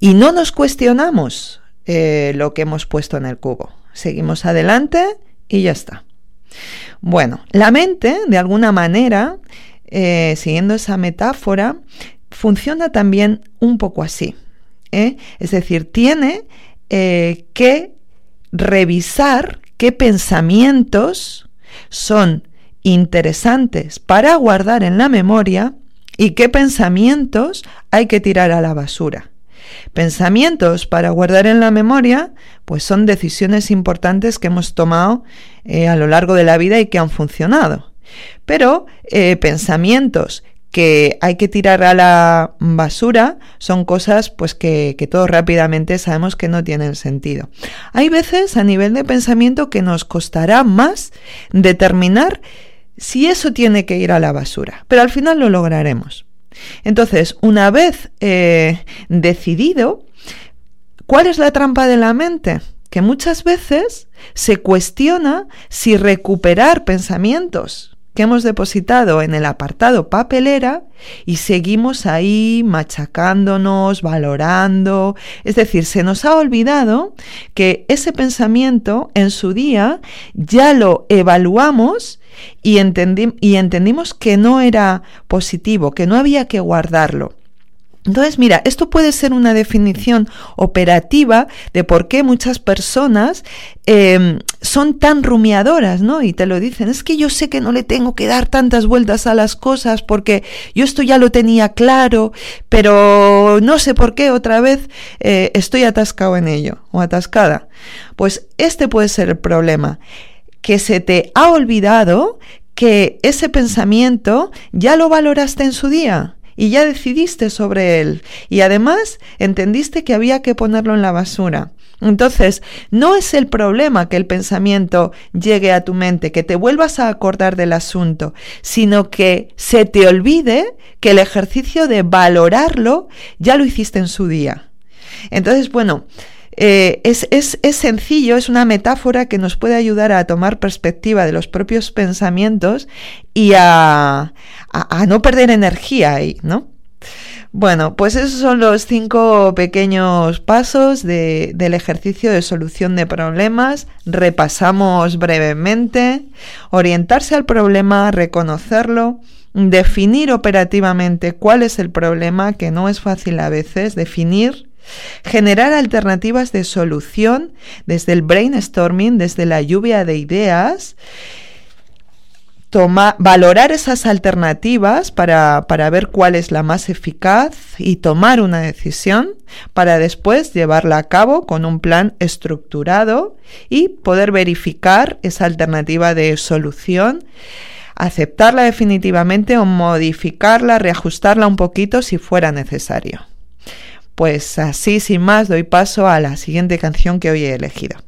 Y no nos cuestionamos eh, lo que hemos puesto en el cubo. seguimos adelante y ya está. Bueno, la mente, de alguna manera, eh, siguiendo esa metáfora, funciona también un poco así. ¿Eh? Es decir, tiene eh, que revisar qué pensamientos son interesantes para guardar en la memoria y qué pensamientos hay que tirar a la basura. Pensamientos para guardar en la memoria, pues son decisiones importantes que hemos tomado eh, a lo largo de la vida y que han funcionado. Pero pensamientos que hay que tirar a la basura son cosas pues que, que todos rápidamente sabemos que no tienen sentido. Hay veces a nivel de pensamiento que nos costará más determinar si eso tiene que ir a la basura, pero al final lo lograremos. Entonces, una vez eh, decidido, ¿cuál es la trampa de la mente? Que muchas veces se cuestiona si recuperar pensamientos que hemos depositado en el apartado papelera y seguimos ahí machacándonos, valorando. Es decir, se nos ha olvidado que ese pensamiento en su día ya lo evaluamos y, y entendimos que no era positivo, que no había que guardarlo. Entonces, mira, esto puede ser una definición operativa de por qué muchas personas em, son tan rumiadoras, ¿no? Y te lo dicen, es que yo sé que no le tengo que dar tantas vueltas a las cosas porque yo esto ya lo tenía claro, pero no sé por qué otra vez eh, estoy atascado en ello o atascada. Pues este puede ser el problema, que se te ha olvidado que ese pensamiento ya lo valoraste en su día y ya decidiste sobre él y además entendiste que había que ponerlo en la basura. Entonces, no es el problema que el pensamiento llegue a tu mente, que te vuelvas a acordar del asunto, sino que se te olvide que el ejercicio de valorarlo ya lo hiciste en su día. Entonces, bueno, eh, es, es, es, sencillo, es una metáfora que nos puede ayudar a tomar perspectiva de los propios pensamientos y a, a, no perder energía ahí, ¿no? Bueno, pues esos son los cinco pequeños pasos de, del ejercicio de solución de problemas. Repasamos brevemente. Orientarse al problema, reconocerlo, definir operativamente cuál es el problema, que no es fácil a veces, definir Generar alternativas de solución desde el brainstorming, desde la lluvia de ideas. valorar esas alternativas para, para ver cuál es la más eficaz y tomar una decisión para después llevarla a cabo con un plan estructurado y poder verificar esa alternativa de solución aceptarla definitivamente o modificarla, reajustarla un poquito si fuera necesario. Pues así, sin más, doy paso a la siguiente canción que hoy he elegido.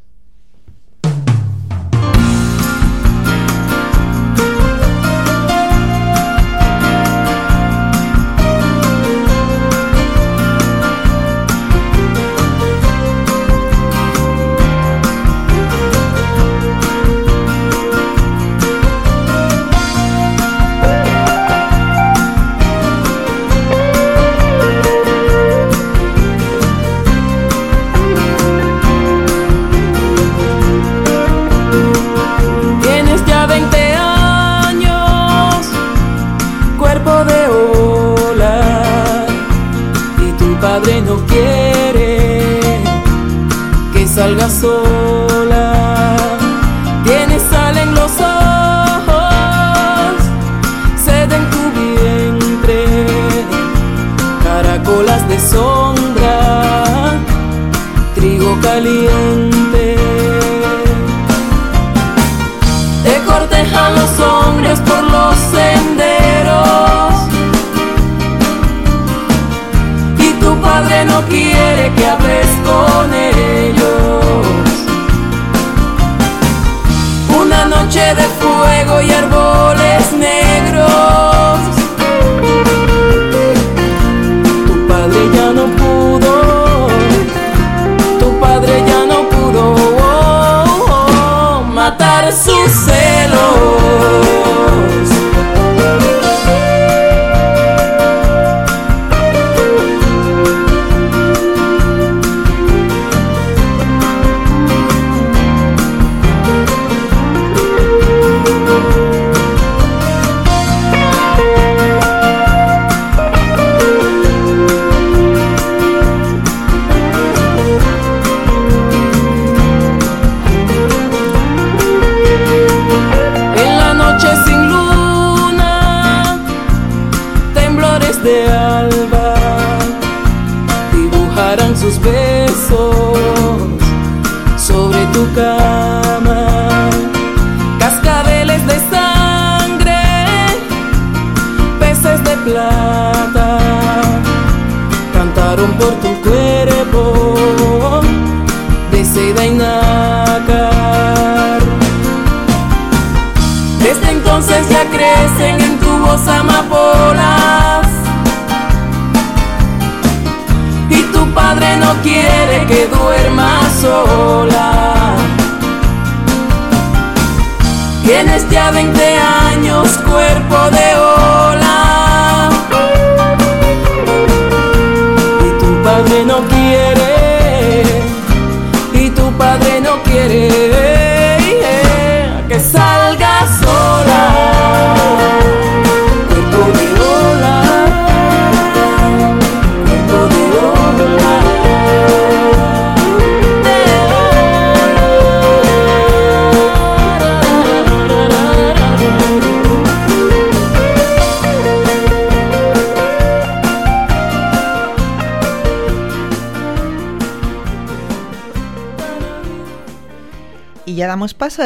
Sola. Tienes sal en los ojos, sed en tu vientre, caracolas de sombra, trigo caliente. Te cortejan los hombres por los senderos. Y tu padre no quiere que hables con ellos. Matar sus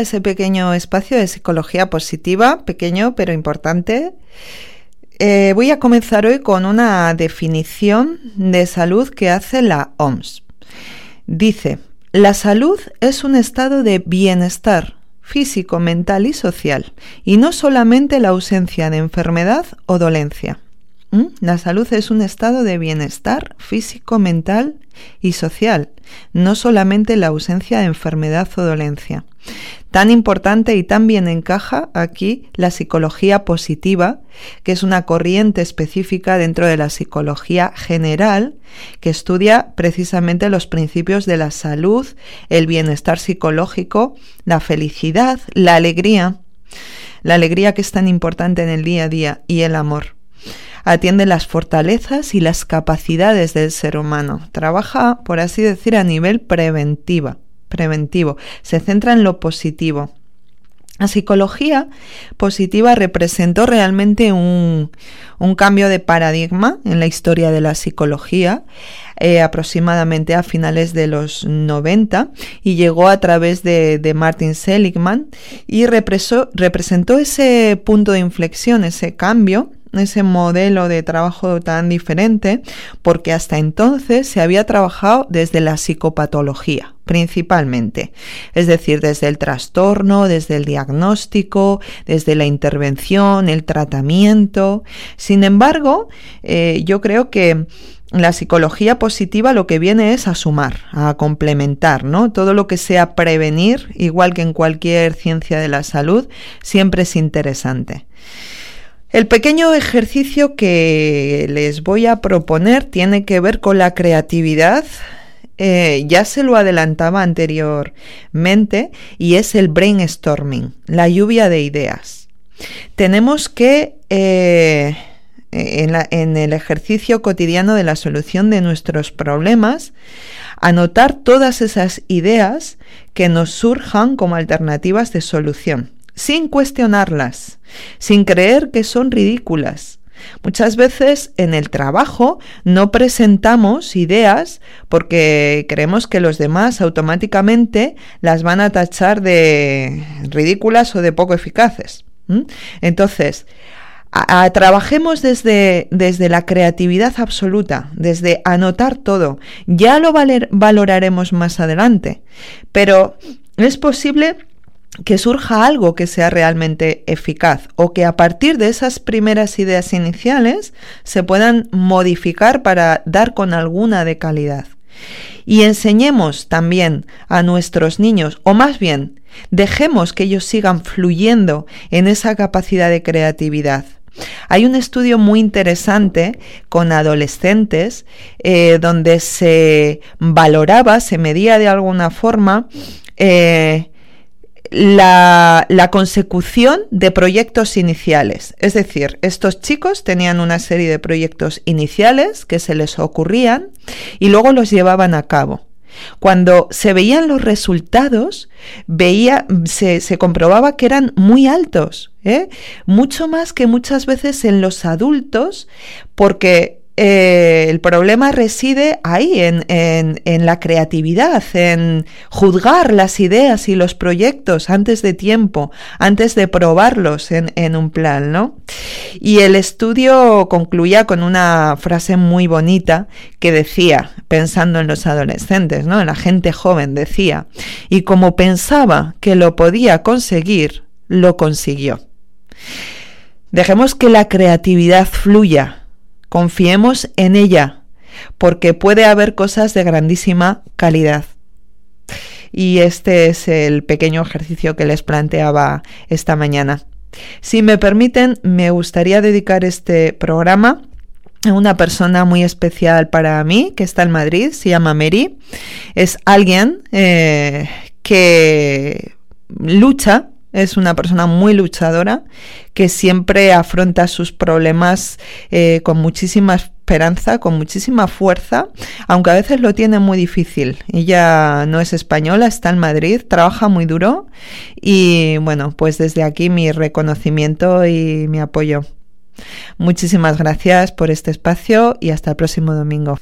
ese pequeño espacio de psicología positiva, pequeño pero importante. Eh, voy a comenzar hoy con una definición de salud que hace la OMS. Dice, la salud es un estado de bienestar físico, mental y social, y no solamente la ausencia de enfermedad o dolencia. ¿Mm? La salud es un estado de bienestar físico, mental y social, no solamente la ausencia de enfermedad o dolencia. Tan importante y tan bien encaja aquí la psicología positiva, que es una corriente específica dentro de la psicología general que estudia precisamente los principios de la salud, el bienestar psicológico, la felicidad, la alegría, la alegría que es tan importante en el día a día y el amor. Atiende las fortalezas y las capacidades del ser humano. Trabaja, por así decir, a nivel preventiva, preventivo. Se centra en lo positivo. La psicología positiva representó realmente un, un, cambio de paradigma en la historia de la psicología, eh, aproximadamente a finales de los 90, y llegó a través de, de Martin Seligman y represó, representó ese punto de inflexión, ese cambio ese modelo de trabajo tan diferente porque hasta entonces se había trabajado desde la psicopatología principalmente, es decir, desde el trastorno, desde el diagnóstico, desde la intervención, el tratamiento. Sin embargo, eh, yo creo que la psicología positiva lo que viene es a sumar, a complementar, ¿no? Todo lo que sea prevenir, igual que en cualquier ciencia de la salud, siempre es interesante. El pequeño ejercicio que les voy a proponer tiene que ver con la creatividad. Eh, ya se lo adelantaba anteriormente y es el brainstorming, la lluvia de ideas. Tenemos que eh, en, el ejercicio cotidiano de la solución de nuestros problemas anotar todas esas ideas que nos surjan como alternativas de solución sin cuestionarlas, sin creer que son ridículas. Muchas veces en el trabajo no presentamos ideas porque creemos que los demás automáticamente las van a tachar de ridículas o de poco eficaces. Entonces, trabajemos desde, desde, la creatividad absoluta, desde anotar todo. Ya lo valoraremos más adelante, pero es posible que surja algo que sea realmente eficaz o que a partir de esas primeras ideas iniciales se puedan modificar para dar con alguna de calidad. Y enseñemos también a nuestros niños, o más bien, dejemos que ellos sigan fluyendo en esa capacidad de creatividad. Hay un estudio muy interesante con adolescentes eh, donde se valoraba, se medía de alguna forma, eh, la, consecución de proyectos iniciales. Es decir, estos chicos tenían una serie de proyectos iniciales que se les ocurrían y luego los llevaban a cabo. Cuando se veían los resultados, veía, se, se comprobaba que eran muy altos, ¿eh? mucho más que muchas veces en los adultos, porque eh, el problema reside ahí, en, en, en, la creatividad, en juzgar las ideas y los proyectos antes de tiempo, antes de probarlos en, en, un plan, ¿no? Y el estudio concluía con una frase muy bonita que decía, pensando en los adolescentes, ¿no? En la gente joven, decía, y como pensaba que lo podía conseguir, lo consiguió. Dejemos que la creatividad fluya Confiemos en ella, porque puede haber cosas de grandísima calidad. Y este es el pequeño ejercicio que les planteaba esta mañana. Si me permiten, me gustaría dedicar este programa a una persona muy especial para mí, que está en Madrid, se llama Mary. Es alguien eh, que lucha es una persona muy luchadora que siempre afronta sus problemas eh, con muchísima esperanza, con muchísima fuerza, aunque a veces lo tiene muy difícil. Ella no es española, está en Madrid, trabaja muy duro y bueno, pues desde aquí mi reconocimiento y mi apoyo. Muchísimas gracias por este espacio y hasta el próximo domingo.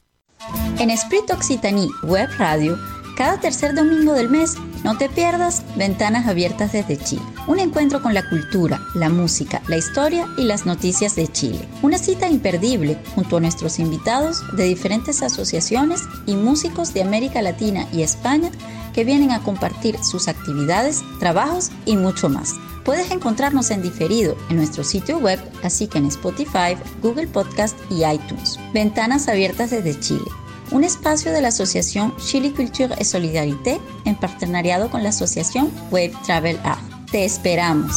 En Esprit Occitanie Web Radio cada tercer domingo del mes, no te pierdas Ventanas Abiertas desde Chile. Un encuentro con la cultura, la música, la historia y las noticias de Chile. Una cita imperdible junto a nuestros invitados de diferentes asociaciones y músicos de América Latina y España que vienen a compartir sus actividades, trabajos y mucho más. Puedes encontrarnos en diferido en nuestro sitio web, así que en Spotify, Google Podcast y iTunes. Ventanas Abiertas desde Chile un espacio de la Asociación Chile Culture et Solidarité en partenariado con la Asociación Web Travel Art. Te esperamos.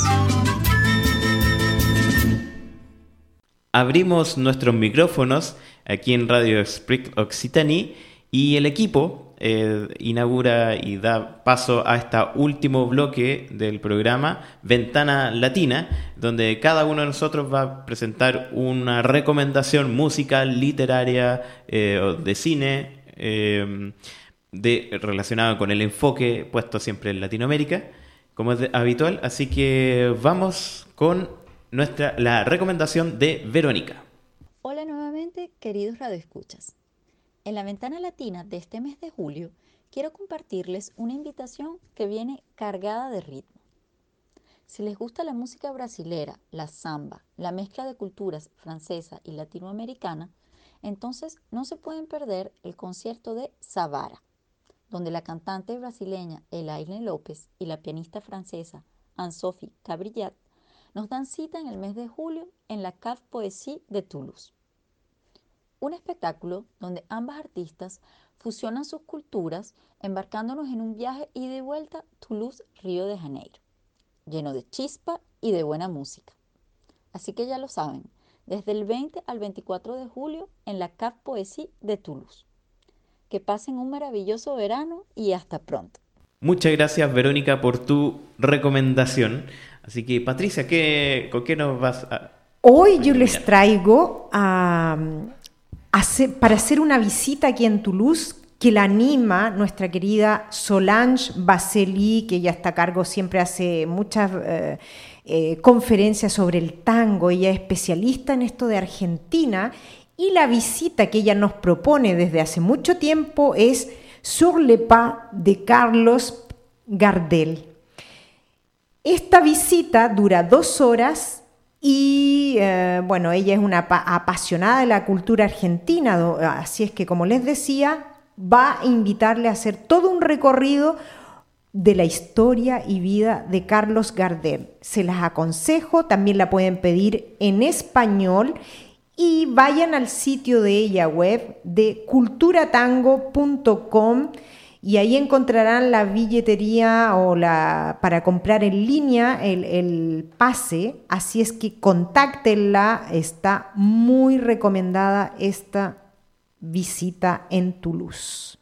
Abrimos nuestros micrófonos aquí en Radio Spring Occitanie y el equipo eh, inaugura y da paso a este último bloque del programa, Ventana Latina, donde cada uno de nosotros va a presentar una recomendación musical, literaria, eh, de cine, eh, de, relacionada con el enfoque puesto siempre en Latinoamérica, como es habitual. Así que vamos con nuestra, la recomendación de Verónica. Hola nuevamente, queridos radioescuchas. En la ventana latina de este mes de julio, quiero compartirles una invitación que viene cargada de ritmo. Si les gusta la música brasilera, la samba, la mezcla de culturas francesa y latinoamericana, entonces no se pueden perder el concierto de Savara, donde la cantante brasileña Elaine López y la pianista francesa Anne-Sophie Cabrillat nos dan cita en el mes de julio en la Cave Poésie de Toulouse un espectáculo donde ambas artistas fusionan sus culturas embarcándonos en un viaje ida y vuelta Toulouse-Río de Janeiro, lleno de chispa y de buena música. Así que ya lo saben, desde el 20 al 24 de julio en la CAF Poesía de Toulouse. Que pasen un maravilloso verano y hasta pronto. Muchas gracias Verónica por tu recomendación. Así que Patricia, ¿qué, ¿con qué nos vas a... Hoy yo les traigo a para hacer una visita aquí en Toulouse que la anima nuestra querida Solange Baseli, que ya está a cargo, siempre hace muchas eh, eh, conferencias sobre el tango, ella es especialista en esto de Argentina, y la visita que ella nos propone desde hace mucho tiempo es Sur le pas de Carlos Gardel. Esta visita dura dos horas y eh, bueno, ella es una apasionada de la cultura argentina, así es que como les decía, va a invitarle a hacer todo un recorrido de la historia y vida de Carlos Gardel. Se las aconsejo, también la pueden pedir en español y vayan al sitio de ella web de culturatango.com y ahí encontrarán la billetería o la para comprar en línea el, el, pase, así es que contáctenla, está muy recomendada esta visita en Toulouse.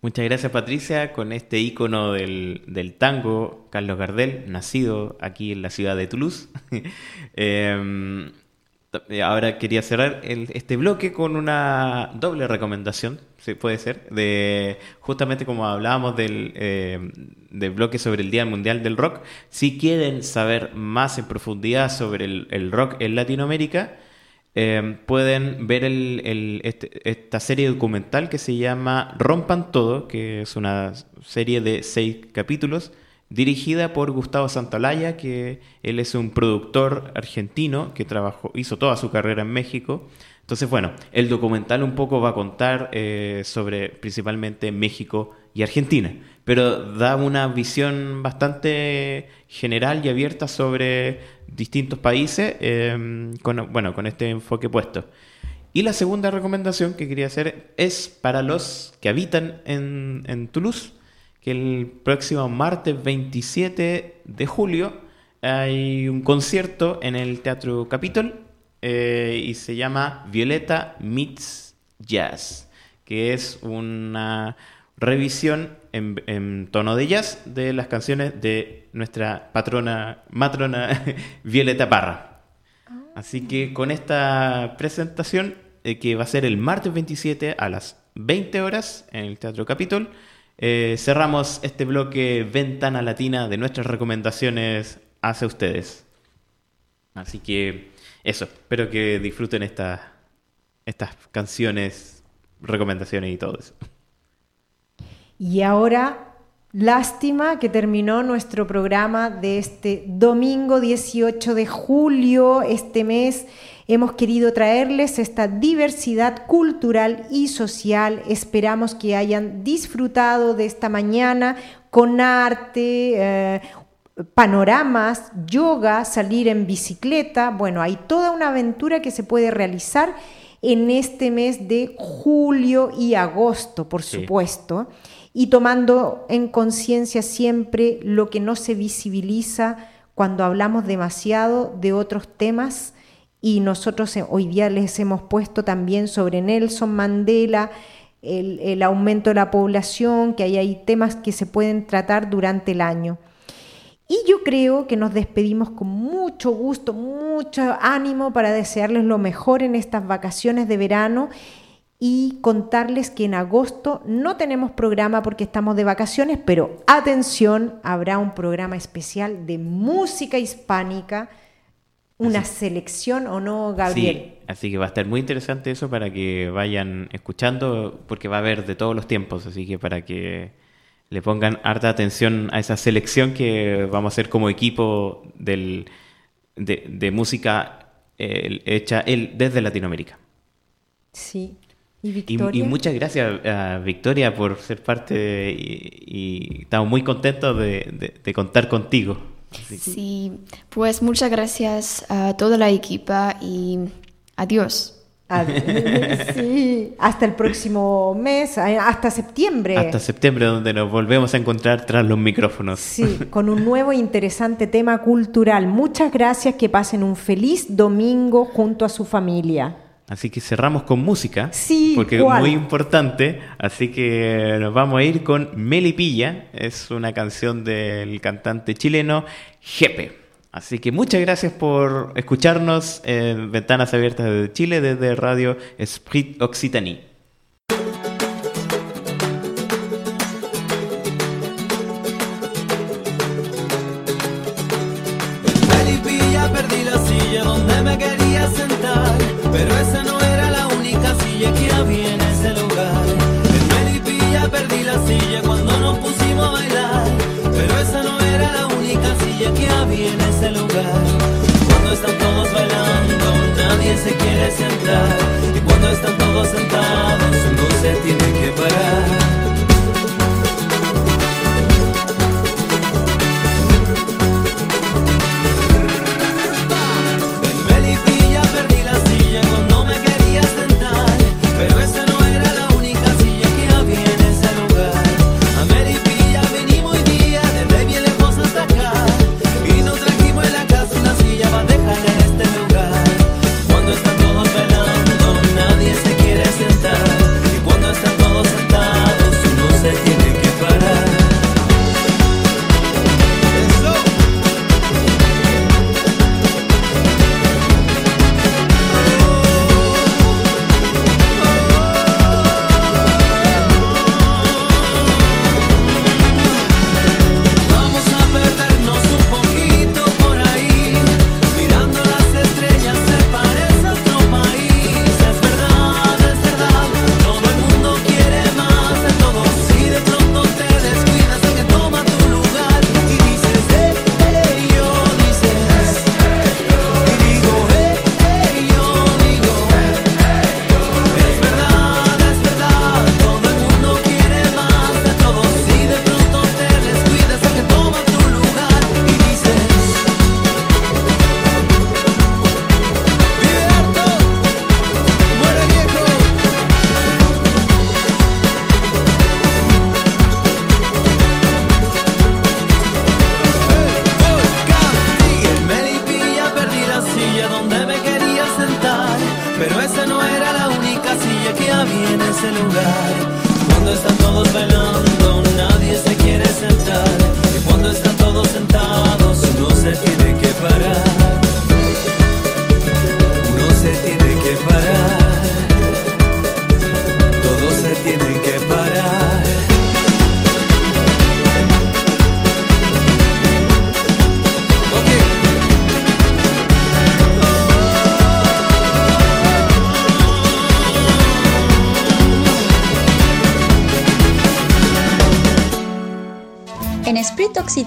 Muchas gracias Patricia, con este ícono del, del tango, Carlos Gardel, nacido aquí en la ciudad de Toulouse. eh, Ahora quería cerrar el- este bloque con una doble recomendación, si puede ser, de justamente como hablábamos del, eh, del bloque sobre el Día Mundial del Rock. Si quieren saber más en profundidad sobre el, el rock en Latinoamérica, eh, pueden ver el- este- esta serie documental que se llama Rompan Todo, que es una serie de seis capítulos dirigida por Gustavo Santaolalla, que él es un productor argentino que trabajó, hizo toda su carrera en México. Entonces, bueno, el documental un poco va a contar eh, sobre principalmente México y Argentina, pero da una visión bastante general y abierta sobre distintos países, eh, con, bueno, con este enfoque puesto. Y la segunda recomendación que quería hacer es para los que habitan en, en Toulouse, que el próximo martes 27 de julio hay un concierto en el Teatro Capitol eh, y se llama Violeta Meets Jazz, que es una revisión en, en tono de jazz de las canciones de nuestra patrona, matrona Violeta Parra. Así que con esta presentación, eh, que va a ser el martes 27 a las 20 horas en el Teatro Capitol, eh, cerramos este bloque Ventana Latina de nuestras recomendaciones hacia ustedes. Así que eso, espero que disfruten esta- estas canciones, recomendaciones y todo eso. Y ahora, lástima que terminó nuestro programa de este domingo 18 de julio. Este mes hemos querido traerles esta diversidad cultural y social. Esperamos que hayan disfrutado de esta mañana con arte. eh, panoramas, yoga, salir en bicicleta, bueno, hay toda una aventura que se puede realizar en este mes de julio y agosto, por Sí. supuesto, y tomando en conciencia siempre lo que no se visibiliza cuando hablamos demasiado de otros temas y nosotros eh, hoy día les hemos puesto también sobre Nelson Mandela, el, el aumento de la población, que ahí hay temas que se pueden tratar durante el año. Y yo creo que nos despedimos con mucho gusto, mucho ánimo para desearles lo mejor en estas vacaciones de verano y contarles que en agosto no tenemos programa porque estamos de vacaciones, pero atención, habrá un programa especial de música hispánica, una selección o no, Gabriel. Sí, así que va a estar muy interesante eso para que vayan escuchando, porque va a haber de todos los tiempos, así que para que le pongan harta atención a esa selección que vamos a hacer como equipo del, de, de música eh, hecha el, desde Latinoamérica. Sí. ¿Y Y, Victoria? y muchas gracias a Victoria por ser parte y, y estamos muy contentos de, de- de contar contigo. Así Sí, pues muchas gracias a toda la equipa y adiós. Sí, hasta el próximo mes, eh, hasta septiembre. Hasta septiembre, donde nos volvemos a encontrar tras los micrófonos. Sí, con un nuevo e interesante tema cultural. Muchas gracias, que pasen un feliz domingo junto a su familia. Así que cerramos con música. Sí, Porque ¿cuál? es muy importante. Así que nos vamos a ir con Melipilla. Es una canción del cantante chileno Jepe. Así que muchas gracias por escucharnos en Ventanas Abiertas de Chile desde Radio Esprit Occitanie.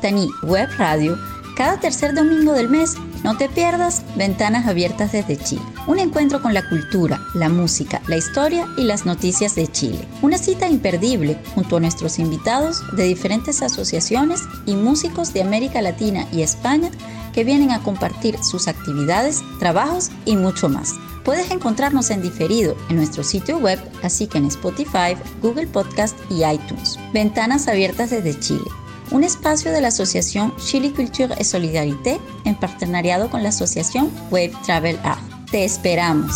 Occitanie Web Radio, cada tercer domingo del mes, no te pierdas Ventanas Abiertas desde Chile. Un encuentro con la cultura, la música, la historia y las noticias de Chile. Una cita imperdible junto a nuestros invitados de diferentes asociaciones y músicos de América Latina y España que vienen a compartir sus actividades, trabajos y mucho más. Puedes encontrarnos en diferido en nuestro sitio web, así que en Spotify, Google Podcast y iTunes. Ventanas Abiertas desde Chile un espacio de la asociación Chile Culture et Solidarité en partenariado con la asociación Wave Travel Art. Te esperamos.